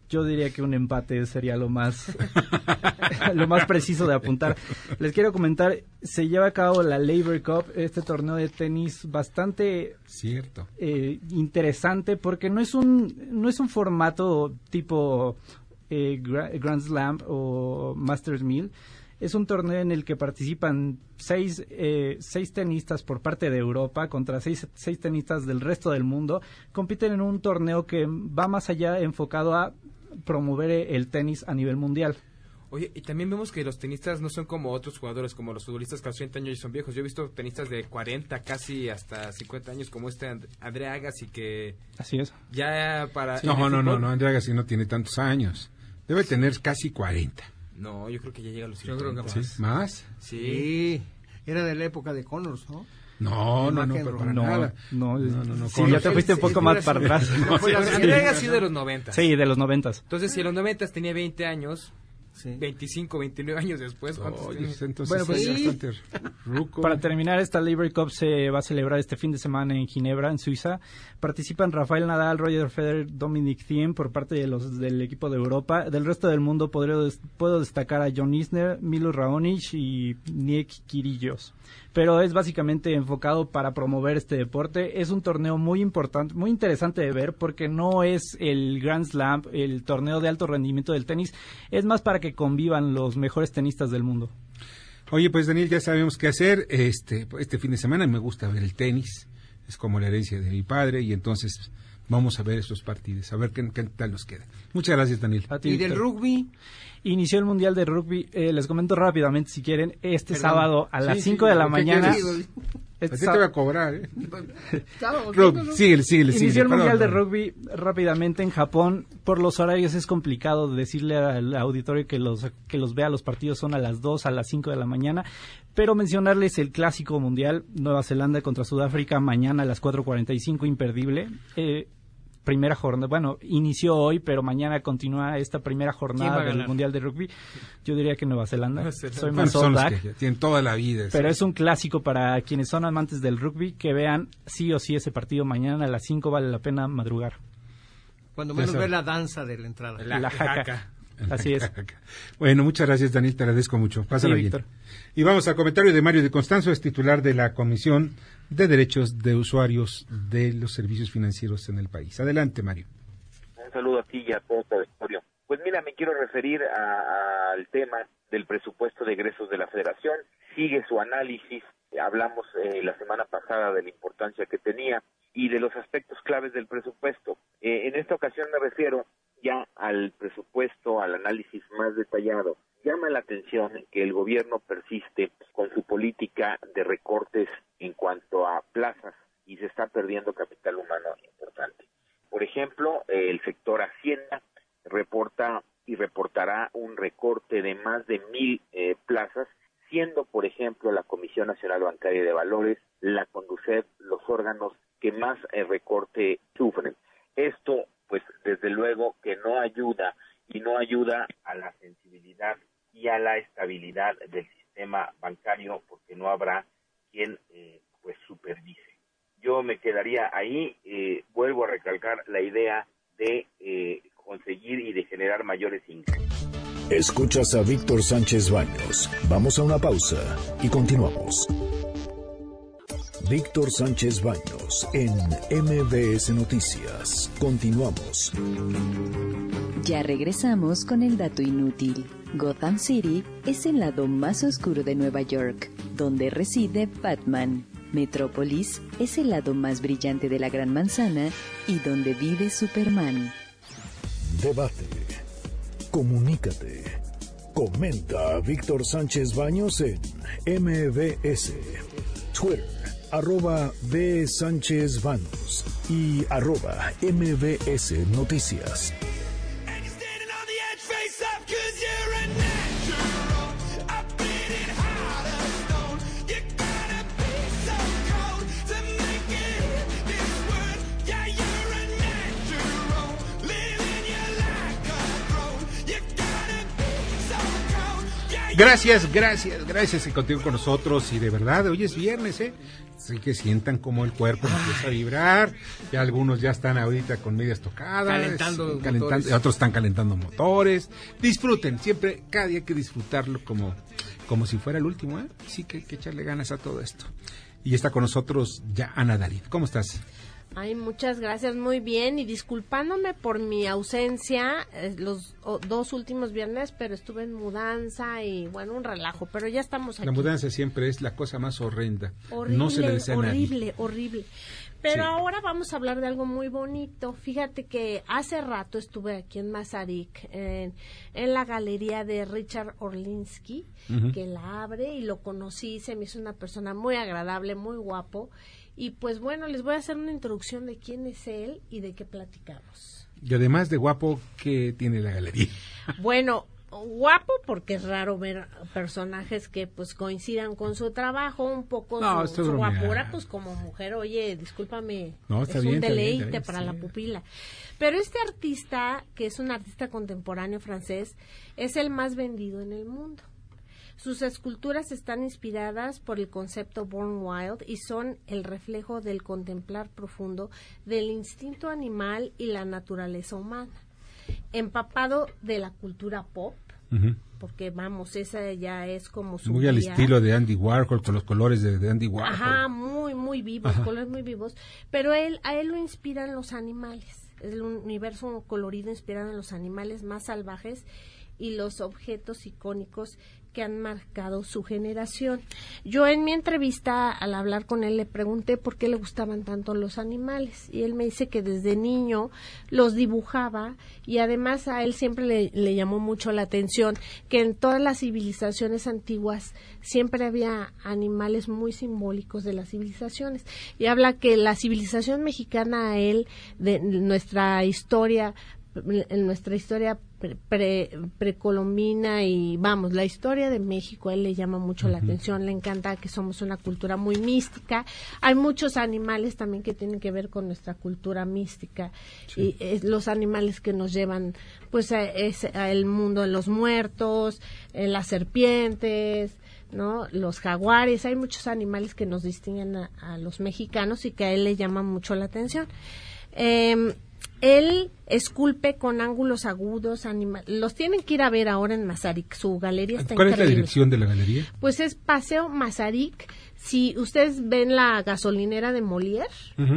Yo diría que un empate sería lo más lo más preciso de apuntar. Les quiero comentar, se lleva a cabo la Labor Cup, este torneo de tenis bastante cierto eh, interesante porque no es un no es un formato tipo eh, Grand Slam o Masters Mill. Es un torneo en el que participan seis, eh, seis tenistas por parte de Europa contra seis, seis tenistas del resto del mundo. Compiten en un torneo que va más allá enfocado a promover el tenis a nivel mundial. Oye, y también vemos que los tenistas no son como otros jugadores, como los futbolistas que a los 30 años y son viejos. Yo he visto tenistas de 40, casi hasta 50 años, como este And- André Agassi, que Así es. ya para... No, no, no, fútbol- no, Andrea Agassi no tiene tantos años. Debe tener casi 40. No, yo creo que ya llega a los Yo creo que 50. ¿Sí? ¿Más? Sí. Era de la época de Connors, ¿no? No, no, no, pero para No, nada. no, no, no, no, sí, ya te fuiste un poco sí, más sí, para sí. atrás. No, siguiente. Agassi de los 90. Sí, de los noventas. Entonces, si en los 90 tenía 20 años, Sí. 25, 29 años después, entonces Bueno, pues es sí. bastante ruco. Para terminar, esta Liberty Cup se va a celebrar este fin de semana en Ginebra, en Suiza. Participan Rafael Nadal, Roger Federer, Dominic Thiem por parte de los del equipo de Europa. Del resto del mundo podré- puedo destacar a John Isner, Milo Raonic y Nick Kyrgios. Pero es básicamente enfocado para promover este deporte. Es un torneo muy importante, muy interesante de ver porque no es el Grand Slam, el torneo de alto rendimiento del tenis. Es más para que convivan los mejores tenistas del mundo. Oye, pues Daniel, ya sabemos qué hacer. Este, este fin de semana me gusta ver el tenis. Es como la herencia de mi padre y entonces vamos a ver esos partidos, a ver qué, qué tal nos queda. Muchas gracias, Daniel. A ti, ¿Y del rugby? Inició el Mundial de Rugby, eh, les comento rápidamente si quieren, este Perdón. sábado a Sí, las sí, 5 de la ¿qué mañana. este A ti te voy a cobrar, ¿eh? Rugby, síguele, síguele, síguele. Inició el perdón, Mundial de. Rugby rápidamente en Japón. Por los horarios es complicado decirle al auditorio que los, que los vea. Los partidos son a las 2, a las 5 de la mañana. Pero mencionarles el clásico mundial, Nueva Zelanda contra Sudáfrica, mañana a las 4.45, imperdible. Eh, primera jornada, bueno, inició hoy, pero mañana continúa esta primera ¿Quién va jornada del? Mundial de Rugby. Yo diría que Nueva Zelanda. Nueva Zelanda. Soy Bueno, más son All los Black. que tienen toda la vida. Pero es un clásico para quienes son amantes del rugby, que vean sí o sí ese partido mañana a las 5 vale la pena madrugar. Cuando menos ver la danza de la entrada. La- La jaca. jaca. Así es. Bueno, muchas gracias, Daniel. Te agradezco mucho. Pásala Sí, bien. Víctor. Y vamos al comentario de Mario de Constanzo, es titular de la Comisión de Derechos de Usuarios de los Servicios Financieros en el país. Adelante, Mario. Un saludo a ti y a todo tu auditorio. Pues mira, me quiero referir al tema del presupuesto de egresos de la Federación. Sigue su análisis. Hablamos eh, la semana pasada de la importancia que tenía y de los aspectos claves del presupuesto. Eh, en esta ocasión me refiero ya al presupuesto, al análisis más detallado. Llama la atención que el gobierno persiste con su política de recortes en cuanto a plazas y se está perdiendo capital humano importante. Por ejemplo, el sector Hacienda reporta y reportará un recorte de más de mil eh, plazas, siendo, por ejemplo, la Comisión Nacional Bancaria de Valores, la Conducef, los órganos que más eh, recorte sufren. Esto, pues, desde luego que no ayuda y no ayuda a la sensibilidad y a la estabilidad del sistema bancario, porque no habrá quien, eh, pues, supervise yo me quedaría ahí. eh, vuelvo a recalcar la idea de eh, conseguir y de generar mayores ingresos. Escuchas a Víctor Sánchez Baños. Vamos a una pausa y continuamos. Víctor Sánchez Baños en MBS Noticias. Continuamos. Ya regresamos con el dato inútil. Gotham City es el lado más oscuro de Nueva York, donde reside Batman. Metrópolis es el lado más brillante de la Gran Manzana y donde vive Superman. Debate. Comunícate. Comenta a Víctor Sánchez Baños en MBS. Twitter, arroba B. Sánchez Baños y arroba MBS Noticias. Gracias, gracias, gracias que continúen con nosotros y de verdad, hoy es viernes, ¿eh? Así que sientan como el cuerpo empieza a vibrar, ya algunos ya están ahorita con medias tocadas, Calentando motores. otros están calentando motores, disfruten, siempre, cada día hay que disfrutarlo como, como si fuera el último, ¿eh? Sí que hay que echarle ganas a todo esto. Y está con nosotros ya Ana David, ¿cómo estás? Ay, muchas gracias, muy bien. Y disculpándome por mi ausencia eh, los o- dos últimos viernes, pero estuve en mudanza y bueno, un relajo, pero ya estamos aquí. La mudanza siempre es la cosa más horrenda. Horrible, no se le desea a nadie. horrible, horrible. Pero Sí. ahora vamos a hablar de algo muy bonito. Fíjate que hace rato estuve aquí en Mazarik, en, en la galería de Richard Orlinsky, que la abre y lo conocí, se me hizo una persona muy agradable, muy guapo. Y pues bueno, les voy a hacer una introducción de quién es él y de qué platicamos. Y además de guapo, ¿qué tiene la galería? Bueno, guapo porque es raro ver personajes que pues coincidan con su trabajo, un poco No, su, guapura pues como mujer, oye, discúlpame, No, es bien, un bien, deleite bien, para sí. la pupila. Pero este artista, que es un artista contemporáneo francés, es el más vendido en el mundo. Sus esculturas están inspiradas por el concepto Born Wild y son el reflejo del contemplar profundo del instinto animal y la naturaleza humana, empapado de la cultura pop, porque vamos, esa ya es como su Muy al estilo de Andy Warhol, con los colores de, de Andy Warhol. Ajá, muy, muy vivos, Ajá. colores muy vivos. Pero él, a él lo inspiran los animales. Es el universo colorido inspirado en los animales más salvajes y los objetos icónicos que han marcado su generación. Yo en mi entrevista, al hablar con él, le pregunté por qué le gustaban tanto los animales. Y él me dice que desde niño los dibujaba y además a él siempre le, llamó mucho la atención que en todas las civilizaciones antiguas siempre había animales muy simbólicos de las civilizaciones. Y habla que la civilización mexicana a él, de nuestra historia, en nuestra historia pre- pre- precolombina y vamos, la historia de México, a él le llama mucho la atención, le encanta que somos una cultura muy mística. Hay muchos animales también que tienen que ver con nuestra cultura mística y es los animales que nos llevan pues a, es- a el mundo de los muertos, eh, las serpientes, ¿no? Los jaguares, hay muchos animales que nos distinguen a, a los mexicanos y que a él le llama mucho la atención. Em, él esculpe con ángulos agudos, los tienen que ir a ver ahora en Mazarik, su galería está ¿Cuál es la dirección de la galería? Pues es Paseo Mazarik. Si ustedes ven la gasolinera de Molière,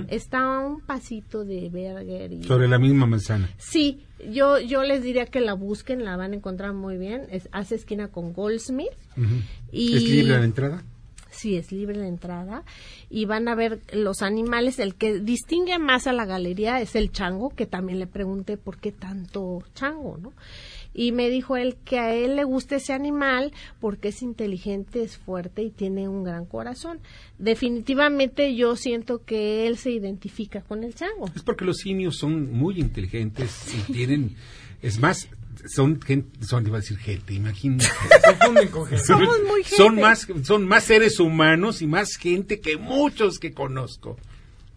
está a un pasito de Berger. Y... Sobre la misma manzana. Sí, yo, yo les diría que la busquen, la van a encontrar muy bien. Es, hace esquina con Goldsmith. Ujú. Y- ¿Es libre la entrada? Sí, es libre la entrada y van a ver los animales. El que distingue más a la galería es el chango, que también le pregunté por qué tanto chango, ¿no? Y me dijo él que a él le gusta ese animal porque es inteligente, es fuerte y tiene un gran corazón. Definitivamente yo siento que él se identifica con el chango. Es porque los simios son muy inteligentes y tienen, es más, son gente, son, iba a decir gente, imagínate. Somos muy gente. Son más, son más seres humanos y más gente que muchos que conozco.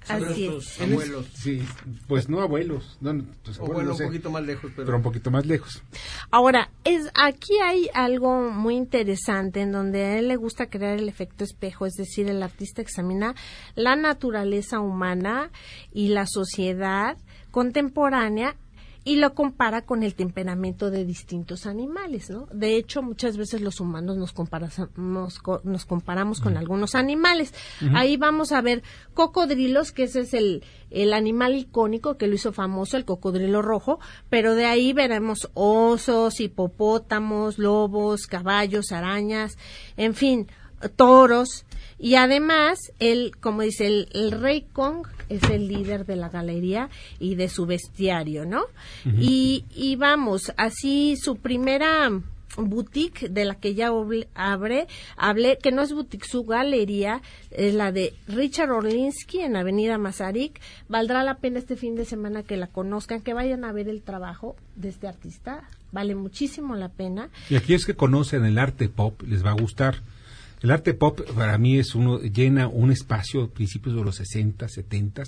Así es. abuelos. Sí, pues no abuelos. No, abuelos bueno, no un poquito más lejos, pero... pero un poquito más lejos. Ahora, es aquí hay algo muy interesante en donde a él le gusta crear el efecto espejo, es decir, el artista examina la naturaleza humana y la sociedad contemporánea y lo compara con el temperamento de distintos animales, ¿no? De hecho, muchas veces los humanos nos, comparamos co- nos comparamos con algunos animales. Ahí vamos a ver cocodrilos, que ese es el, el animal icónico que lo hizo famoso, el cocodrilo rojo, pero de ahí veremos osos, hipopótamos, lobos, caballos, arañas, en fin, toros. Y además, él, como dice, el, el rey Kong es el líder de la galería y de su bestiario, ¿no? Y, y vamos, así su primera boutique de la que ya abre, hablé, que no es boutique, su galería, es la de Richard Orlinsky en Avenida Mazarik. Valdrá la pena este fin de semana que la conozcan, que vayan a ver el trabajo de este artista. Vale muchísimo la pena. Y aquí es que conocen el arte pop, les va a gustar. El arte pop para mí es uno, llena un espacio principios de los 60, 70,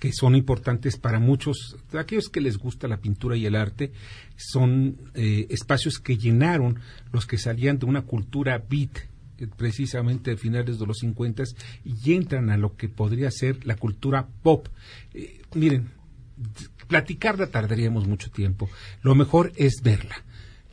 que son importantes para muchos, aquellos que les gusta la pintura y el arte, son eh, espacios que llenaron los que salían de una cultura beat, precisamente a finales de los 50 y entran a lo que podría ser la cultura pop. Eh, miren, platicarla tardaríamos mucho tiempo. Lo mejor es verla.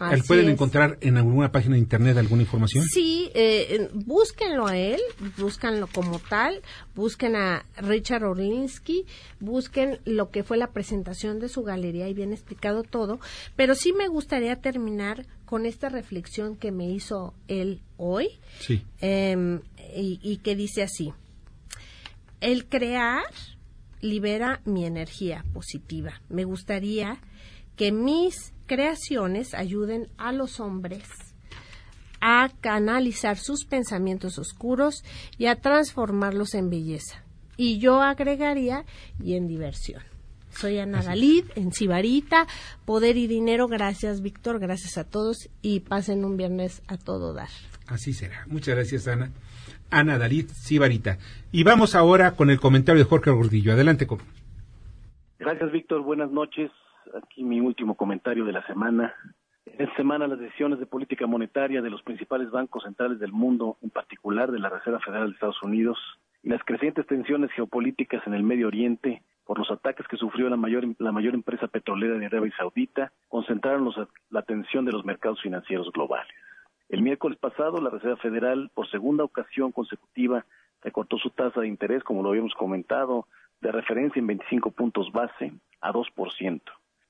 Así ¿Pueden es. encontrar en alguna página de internet alguna información? Sí, eh, búsquenlo a él, búsquenlo como tal, busquen a Richard Orlinsky, busquen lo que fue la presentación de su galería y bien explicado todo, pero sí me gustaría terminar con esta reflexión que me hizo él hoy Sí. em, y, y que dice así, el crear libera mi energía positiva. Me gustaría que mis creaciones ayuden a los hombres a canalizar sus pensamientos oscuros y a transformarlos en belleza. Y yo agregaría y en diversión. Soy Ana Galid, en Cibarita, Poder y Dinero. Gracias, Víctor. Gracias a todos y pasen un viernes a todo dar. Así será. Muchas gracias, Ana. Ana Dalit Sibarita. Y vamos ahora con el comentario de Jorge Gordillo. Adelante, con... Gracias, Víctor. Buenas noches. Aquí mi último comentario de la semana. En esta semana las decisiones de política monetaria de los principales bancos centrales del mundo, en particular de la Reserva Federal de Estados Unidos, y las crecientes tensiones geopolíticas en el Medio Oriente por los ataques que sufrió la mayor, la mayor empresa petrolera de Arabia Saudita, concentraron la atención de los mercados financieros globales. El miércoles pasado, la Reserva Federal, por segunda ocasión consecutiva, recortó su tasa de interés, como lo habíamos comentado, de referencia en 25 puntos base a 2%.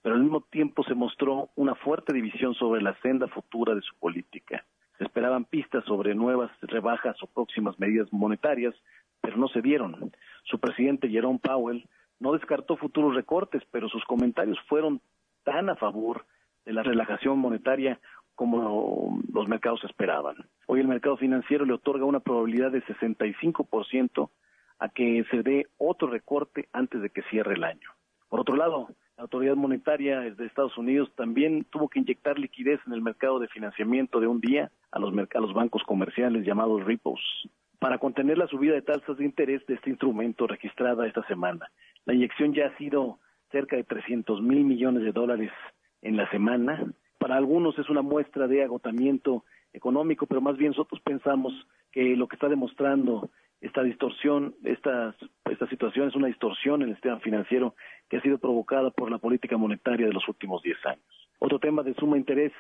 Pero al mismo tiempo se mostró una fuerte división sobre la senda futura de su política. Se esperaban pistas sobre nuevas rebajas o próximas medidas monetarias, pero no se dieron. Su presidente Jerome Powell no descartó futuros recortes, pero sus comentarios fueron tan a favor de la relajación monetaria como los mercados esperaban. Hoy el mercado financiero le otorga una probabilidad de 65% a que se dé otro recorte antes de que cierre el año. Por otro lado, la autoridad monetaria de Estados Unidos también tuvo que inyectar liquidez en el mercado de financiamiento de un día a los, a los bancos comerciales llamados repos para contener la subida de tasas de interés de este instrumento registrada esta semana. La inyección ya ha sido cerca de 300 mil millones de dólares en la semana. Para algunos es una muestra de agotamiento económico, pero más bien nosotros pensamos que lo que está demostrando esta distorsión, esta, esta situación es una distorsión en el sistema financiero que ha sido provocada por la política monetaria de los últimos 10 años. Otro tema de suma interés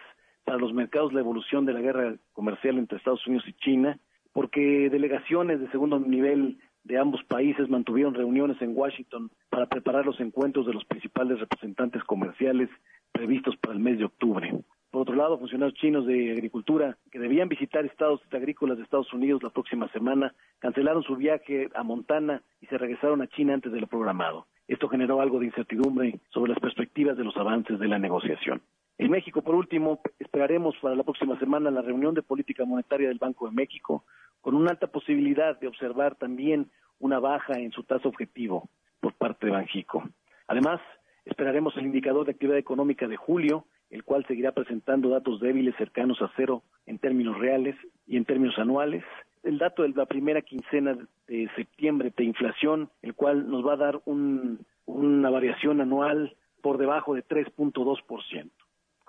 para los mercados, la evolución de la guerra comercial entre Estados Unidos y China, porque delegaciones de segundo nivel de ambos países mantuvieron reuniones en Washington para preparar los encuentros de los principales representantes comerciales previstos para el mes de octubre. Por otro lado, funcionarios chinos de agricultura que debían visitar estados agrícolas de Estados Unidos la próxima semana cancelaron su viaje a Montana y se regresaron a China antes de lo programado. Esto generó algo de incertidumbre sobre las perspectivas de los avances de la negociación. En México, por último, esperaremos para la próxima semana la reunión de política monetaria del Banco de México, con una alta posibilidad de observar también una baja en su tasa objetivo por parte de Banjico. Además, esperaremos el indicador de actividad económica de julio, el cual seguirá presentando datos débiles cercanos a cero en términos reales y en términos anuales. El dato de la primera quincena de septiembre de inflación, el cual nos va a dar un- una variación anual por debajo de 3.2%.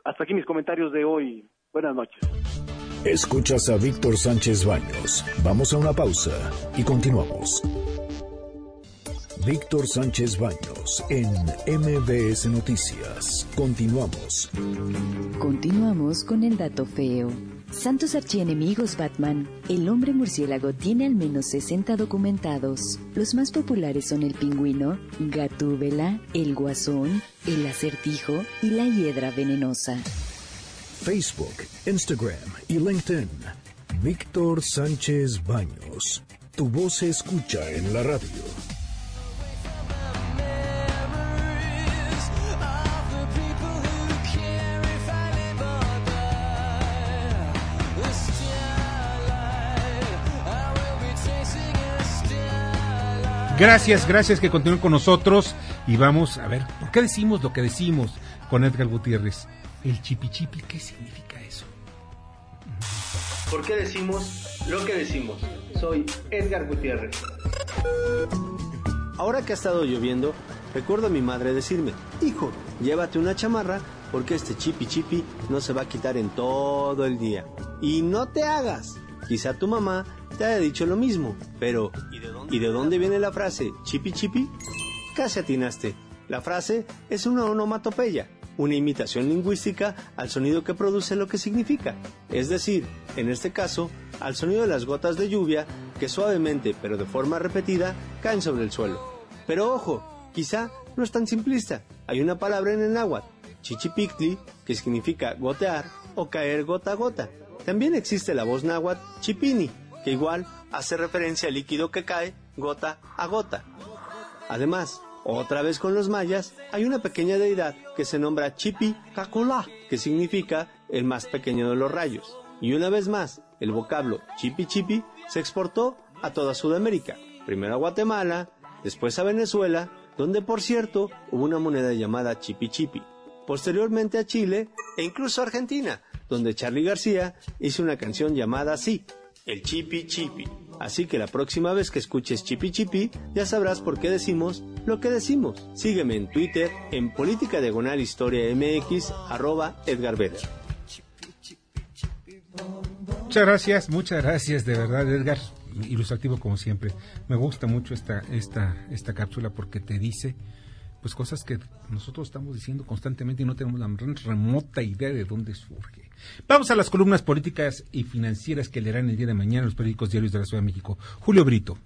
Hasta aquí mis comentarios de hoy. Buenas noches. Escuchas a Víctor Sánchez Baños. Vamos a una pausa y continuamos. Víctor Sánchez Baños en MBS Noticias. Continuamos. Continuamos con el dato feo. Santos archienemigos Batman. El hombre murciélago tiene al menos 60 documentados. Los más populares son el pingüino, Gatúbela, el guasón, el acertijo y la hiedra venenosa. Facebook, Instagram y LinkedIn. Víctor Sánchez Baños. Tu voz se escucha en la radio. Gracias, gracias que continúen con nosotros y vamos a ver, ¿por qué decimos lo que decimos con Edgar Gutiérrez? El chipi chipi, ¿qué significa eso? ¿Por qué decimos lo que decimos? Soy Edgar Gutiérrez. Ahora que ha estado lloviendo, recuerdo a mi madre decirme, hijo, llévate una chamarra porque este chipi chipi no se va a quitar en todo el día. Y no te hagas. Quizá tu mamá te haya dicho lo mismo, pero ¿y de dónde viene la frase chipi chipi? Casi atinaste. La frase es una onomatopeya una imitación lingüística al sonido que produce lo que significa, es decir, en este caso, al sonido de las gotas de lluvia que suavemente pero de forma repetida caen sobre el suelo. Pero ojo, quizá no es tan simplista. Hay una palabra en el náhuatl, chichipictli, que significa gotear o caer gota a gota. También existe la voz náhuatl chipini, que igual hace referencia al líquido que cae gota a gota. Además, otra vez con los mayas, hay una pequeña deidad que se nombra Chipi Cacolá, que significa el más pequeño de los rayos. Y una vez más, el vocablo Chipi Chipi se exportó a toda Sudamérica, primero a Guatemala, después a Venezuela, donde por cierto hubo una moneda llamada Chipi Chipi, posteriormente a Chile e incluso a Argentina, donde Charlie García hizo una canción llamada así, el Chipi Chipi. Así que la próxima vez que escuches Chipi Chipi, ya sabrás por qué decimos lo que decimos. Sígueme en Twitter en Política Diagonal Historia MX, arroba Edgar Vedder. Muchas gracias, muchas gracias, de verdad, Edgar. Ilustrativo como siempre. Me gusta mucho esta, esta, esta cápsula porque te dice pues cosas que nosotros estamos diciendo constantemente y no tenemos la remota idea de dónde surge. Vamos a las columnas políticas y financieras que leerán el día de mañana los periódicos diarios de la Ciudad de México. Julio Brito.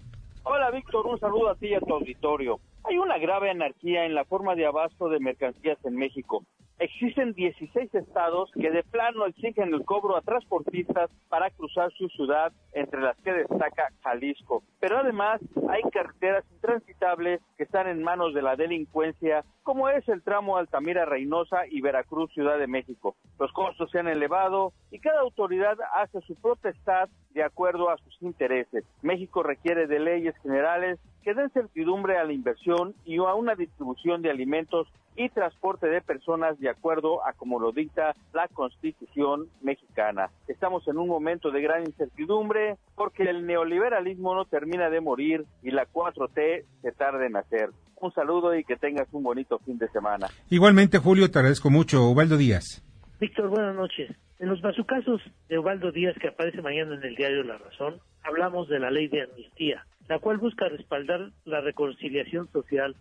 Hola Víctor, un saludo a ti y a tu auditorio. Hay una grave anarquía en la forma de abasto de mercancías en México. Existen 16 estados que de plano exigen el cobro a transportistas para cruzar su ciudad, entre las que destaca Jalisco. Pero además hay carreteras intransitables que están en manos de la delincuencia, como es el tramo Altamira Reynosa y Veracruz Ciudad de México. Los costos se han elevado y cada autoridad hace su protestad de acuerdo a sus intereses. México requiere de leyes generales que den certidumbre a la inversión y a una distribución de alimentos y transporte de personas de acuerdo a como lo dicta la Constitución mexicana. Estamos en un momento de gran incertidumbre porque el neoliberalismo no termina de morir y la 4T se tarda en nacer. Un saludo y que tengas un bonito fin de semana. Igualmente, Julio, te agradezco mucho. Ubaldo Díaz. Víctor, buenas noches. En los bazucazos de Ubaldo Díaz que aparece mañana en el diario La Razón, hablamos de la ley de amnistía la cual busca respaldar la reconciliación social.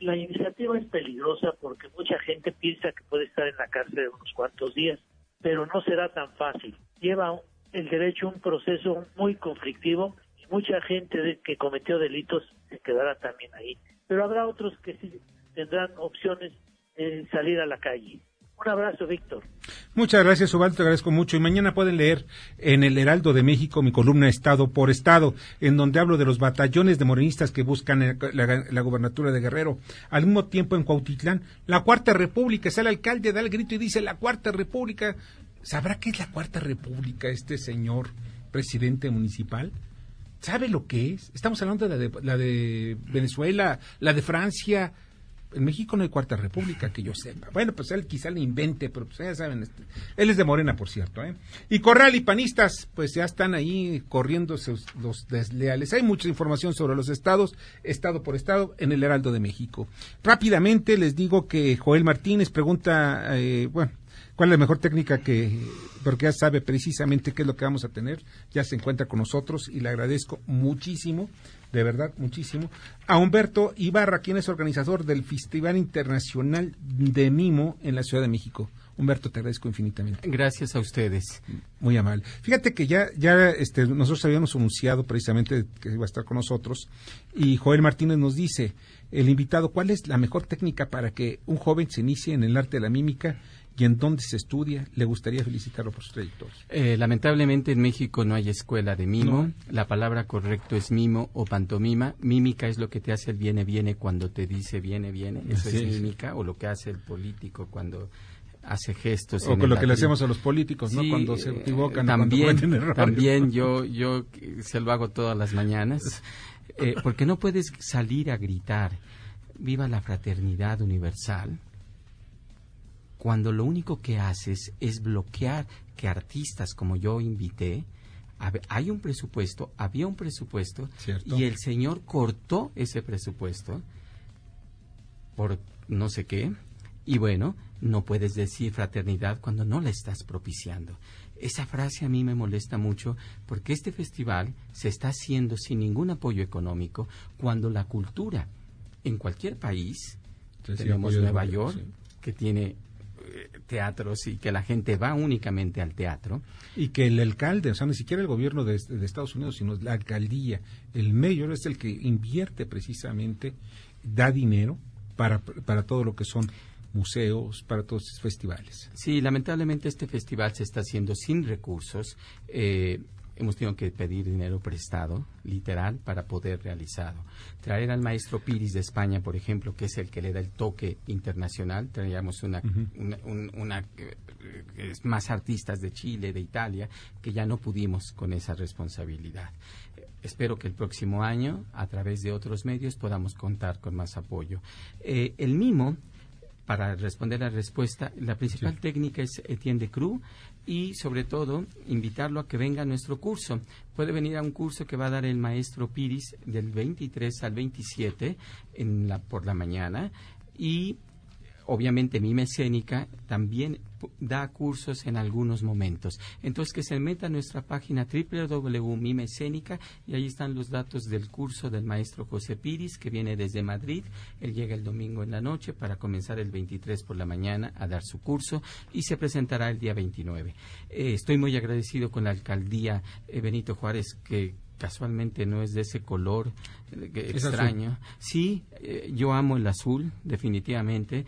La iniciativa es peligrosa porque mucha gente piensa que puede estar en la cárcel unos cuantos días, pero no será tan fácil. Lleva el derecho un proceso muy conflictivo y mucha gente que cometió delitos se quedará también ahí. Pero habrá otros que sí tendrán opciones de salir a la calle. Un abrazo, Víctor. Muchas gracias, Ubaldo, te agradezco mucho. Y mañana pueden leer en el Heraldo de México mi columna Estado por Estado, en donde hablo de los batallones de morenistas que buscan la, la gubernatura de Guerrero. Al mismo tiempo, en Cuautitlán, la Cuarta República, sale el alcalde, da el grito y dice la Cuarta República. ¿Sabrá qué es la Cuarta República este señor presidente municipal? ¿Sabe lo que es? Estamos hablando de la de, la de Venezuela, la de Francia, en México no hay cuarta república que yo sepa. Bueno, pues él quizá le invente, pero pues ya saben, este, él es de Morena, por cierto. ¿eh? Y Corral y Panistas, pues ya están ahí corriendo los desleales. Hay mucha información sobre los estados, estado por estado, en el Heraldo de México. Rápidamente les digo que Joel Martínez pregunta, eh, bueno, cuál es la mejor técnica que, porque ya sabe precisamente qué es lo que vamos a tener, ya se encuentra con nosotros y le agradezco muchísimo de verdad muchísimo, a Humberto Ibarra, quien es organizador del Festival Internacional de Mimo en la Ciudad de México. Humberto, te agradezco infinitamente. Gracias a ustedes. Muy amable. Fíjate que ya, ya este, nosotros habíamos anunciado precisamente que iba a estar con nosotros y Joel Martínez nos dice, el invitado, ¿cuál es la mejor técnica para que un joven se inicie en el arte de la mímica y en dónde se estudia, le gustaría felicitarlo por su trayectoria. Eh, lamentablemente en México no hay escuela de mimo. La palabra correcto es mimo o pantomima. Mímica es lo que te hace el viene, viene cuando te dice viene, viene. Eso es, mímica. O lo que hace el político cuando hace gestos. O con lo que le hacemos a los políticos, ¿no? Cuando se equivocan. También, también yo, yo se lo hago todas las mañanas. Eh, porque no puedes salir a gritar, viva la fraternidad universal cuando lo único que haces es bloquear que artistas como yo invité, hay un presupuesto, había un presupuesto y el señor cortó ese presupuesto por no sé qué y bueno, no puedes decir fraternidad cuando no la estás propiciando. Esa frase a mí me molesta mucho porque este festival se está haciendo sin ningún apoyo económico cuando la cultura en cualquier país, tenemos Nueva York, que tiene teatros y que la gente va únicamente al teatro. Y que el alcalde, o sea, ni siquiera el gobierno de, de Estados Unidos, sino la alcaldía, el mayor es el que invierte precisamente, da dinero para, para todo lo que son museos, para todos estos festivales. Sí, lamentablemente este festival se está haciendo sin recursos. Eh, hemos tenido que pedir dinero prestado, literal, para poder realizarlo. Traer al maestro Piris de España, por ejemplo, que es el que le da el toque internacional, traíamos una, una, una eh, más artistas de Chile, de Italia, que ya no pudimos con esa responsabilidad. Espero que el próximo año, a través de otros medios, podamos contar con más apoyo. Eh, el mimo para responder a la respuesta, la principal técnica es Etienne de Cruz y sobre todo invitarlo a que venga a nuestro curso. Puede venir a un curso que va a dar el maestro Piris del 23 al 27 en la, por la mañana y obviamente Mime Escénica también da cursos en algunos momentos. Entonces que se meta a nuestra página www.mimescénica y ahí están los datos del curso del maestro José Piris que viene desde Madrid. Él llega el domingo en la noche para comenzar el 23 por la mañana a dar su curso y se presentará el día 29. Eh, estoy muy agradecido con la alcaldía eh, Benito Juárez que casualmente no es de ese color eh, extraño. Sí, eh, yo amo el azul, definitivamente.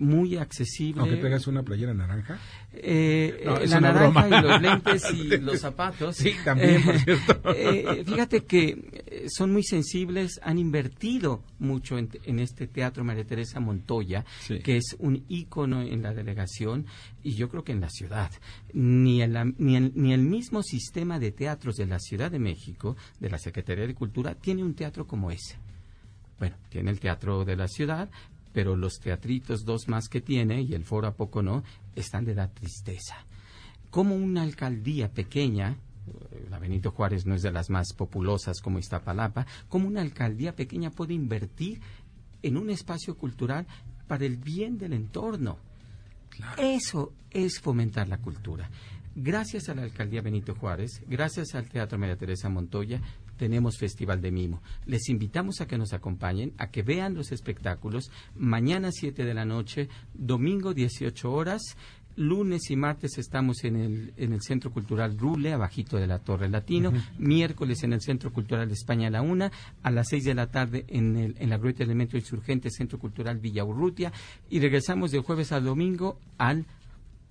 Eh, muy accesible. Aunque pegas una playera naranja. Eh, la naranja y los lentes y los zapatos. Sí, también, por cierto. Eh, fíjate que son muy sensibles, han invertido mucho en, en este teatro María Teresa Montoya, sí. que es un ícono en la delegación y yo creo que en la ciudad. Ni el, ni, el, ni el mismo sistema de teatros de la Ciudad de México, de la Secretaría de Cultura, tiene un teatro como ese. Bueno, tiene el teatro de la ciudad, pero los teatritos, dos más que tiene, y el foro a poco no, están de dar tristeza. Como una alcaldía pequeña, la Benito Juárez no es de las más populosas como Iztapalapa, como una alcaldía pequeña puede invertir en un espacio cultural para el bien del entorno. Claro. Eso es fomentar la cultura. Gracias a la alcaldía Benito Juárez, gracias al Teatro María Teresa Montoya, tenemos Festival de Mimo. Les invitamos a que nos acompañen, a que vean los espectáculos. Mañana 7 de la noche, domingo 18 horas. Lunes y martes estamos en el, en el Centro Cultural Rule, abajito de la Torre Latino. Uh -huh. Miércoles en el Centro Cultural España a la una. A las 6 de la tarde en, el, en la Grueta Elemento Insurgente, Centro Cultural Villa Urrutia. Y regresamos de jueves al domingo al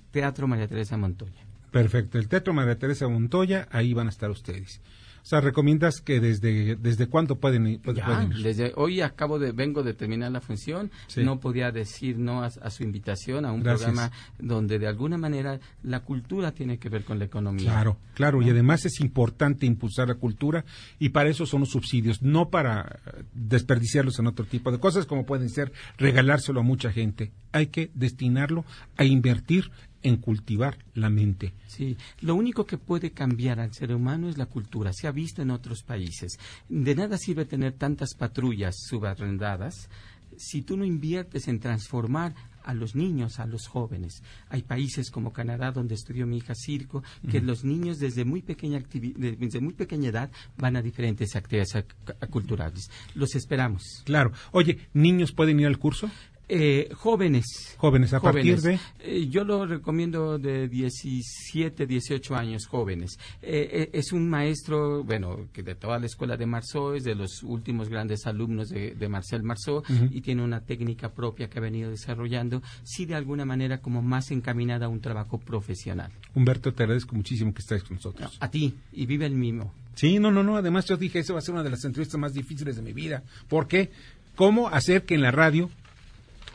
Teatro María Teresa Montoya. Perfecto. El Teatro María Teresa Montoya, ahí van a estar ustedes. O sea, recomiendas que desde desde cuándo pueden ir. Ya, pueden ir? Desde hoy acabo de vengo de terminar la función. Sí. No podía decir no a, a, su invitación a un Gracias. programa donde de alguna manera la cultura tiene que ver con la economía. Claro, claro. ¿no? Y además es importante impulsar la cultura y para eso son los subsidios, no para desperdiciarlos en otro tipo de cosas como pueden ser regalárselo a mucha gente. Hay que destinarlo a invertir en cultivar la mente. Sí, lo único que puede cambiar al ser humano es la cultura. Se ha visto en otros países. De nada sirve tener tantas patrullas subarrendadas si tú no inviertes en transformar a los niños, a los jóvenes. Hay países como Canadá, donde estudió mi hija circo, que uh -huh. los niños desde muy pequeña desde muy pequeña edad van a diferentes actividades culturales. Los esperamos. Claro. Oye, ¿niños pueden ir al curso? Eh, jóvenes. Jóvenes, a jóvenes. partir de. Eh, yo lo recomiendo de 17, 18 años, jóvenes. Eh, es un maestro, bueno, que de toda la escuela de Marceau, es de los últimos grandes alumnos de, de Marcel Marceau, uh -huh. y tiene una técnica propia que ha venido desarrollando, sí, de alguna manera, como más encaminada a un trabajo profesional. Humberto, te agradezco muchísimo que estés con nosotros. A ti, y vive el mimo. Sí, no, no, no. Además, yo dije, eso va a ser una de las entrevistas más difíciles de mi vida. ¿Por qué? ¿Cómo hacer que en la radio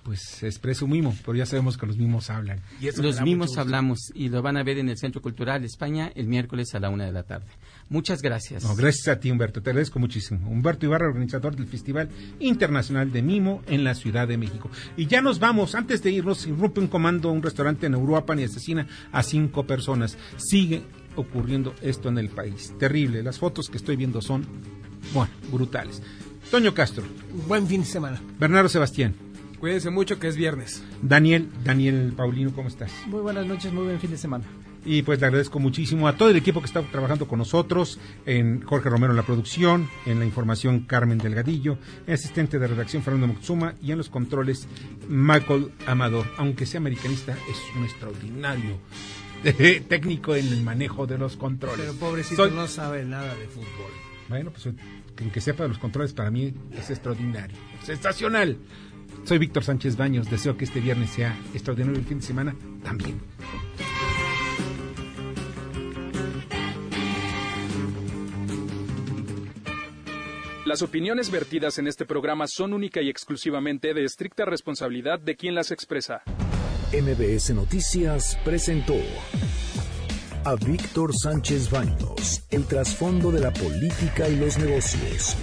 pues un mimo, pero ya sabemos que los mimos hablan. los mimos hablamos y lo van a ver en el Centro Cultural España el miércoles a la una de la tarde. Muchas gracias. No, gracias a ti, Humberto. Te agradezco muchísimo. Humberto Ibarra, organizador del Festival Internacional de Mimo en la Ciudad de México. Y ya nos vamos. Antes de irnos, irrumpe un comando un restaurante en Uruapan y asesina a cinco personas. Sigue ocurriendo esto en el país. Terrible. Las fotos que estoy viendo son, bueno, brutales. Toño Castro. Buen fin de semana. Bernardo Sebastián. Cuídense mucho que es viernes. Daniel, Daniel Paulino, ¿cómo estás? Muy buenas noches, muy buen fin de semana. Y pues le agradezco muchísimo a todo el equipo que está trabajando con nosotros, en Jorge Romero en la producción, en la información Carmen Delgadillo, en asistente de redacción Fernando Moxuma y en los controles Michael Amador. Aunque sea americanista, es un extraordinario técnico en el manejo de los controles. Pero pobrecito no sabe nada de fútbol. Bueno, pues que sepa de los controles para mí es extraordinario, sensacional. Soy Víctor Sánchez Baños, deseo que este viernes sea extraordinario el fin de semana también. Las opiniones vertidas en este programa son única y exclusivamente de estricta responsabilidad de quien las expresa. MBS Noticias presentó a Víctor Sánchez Baños, el trasfondo de la política y los negocios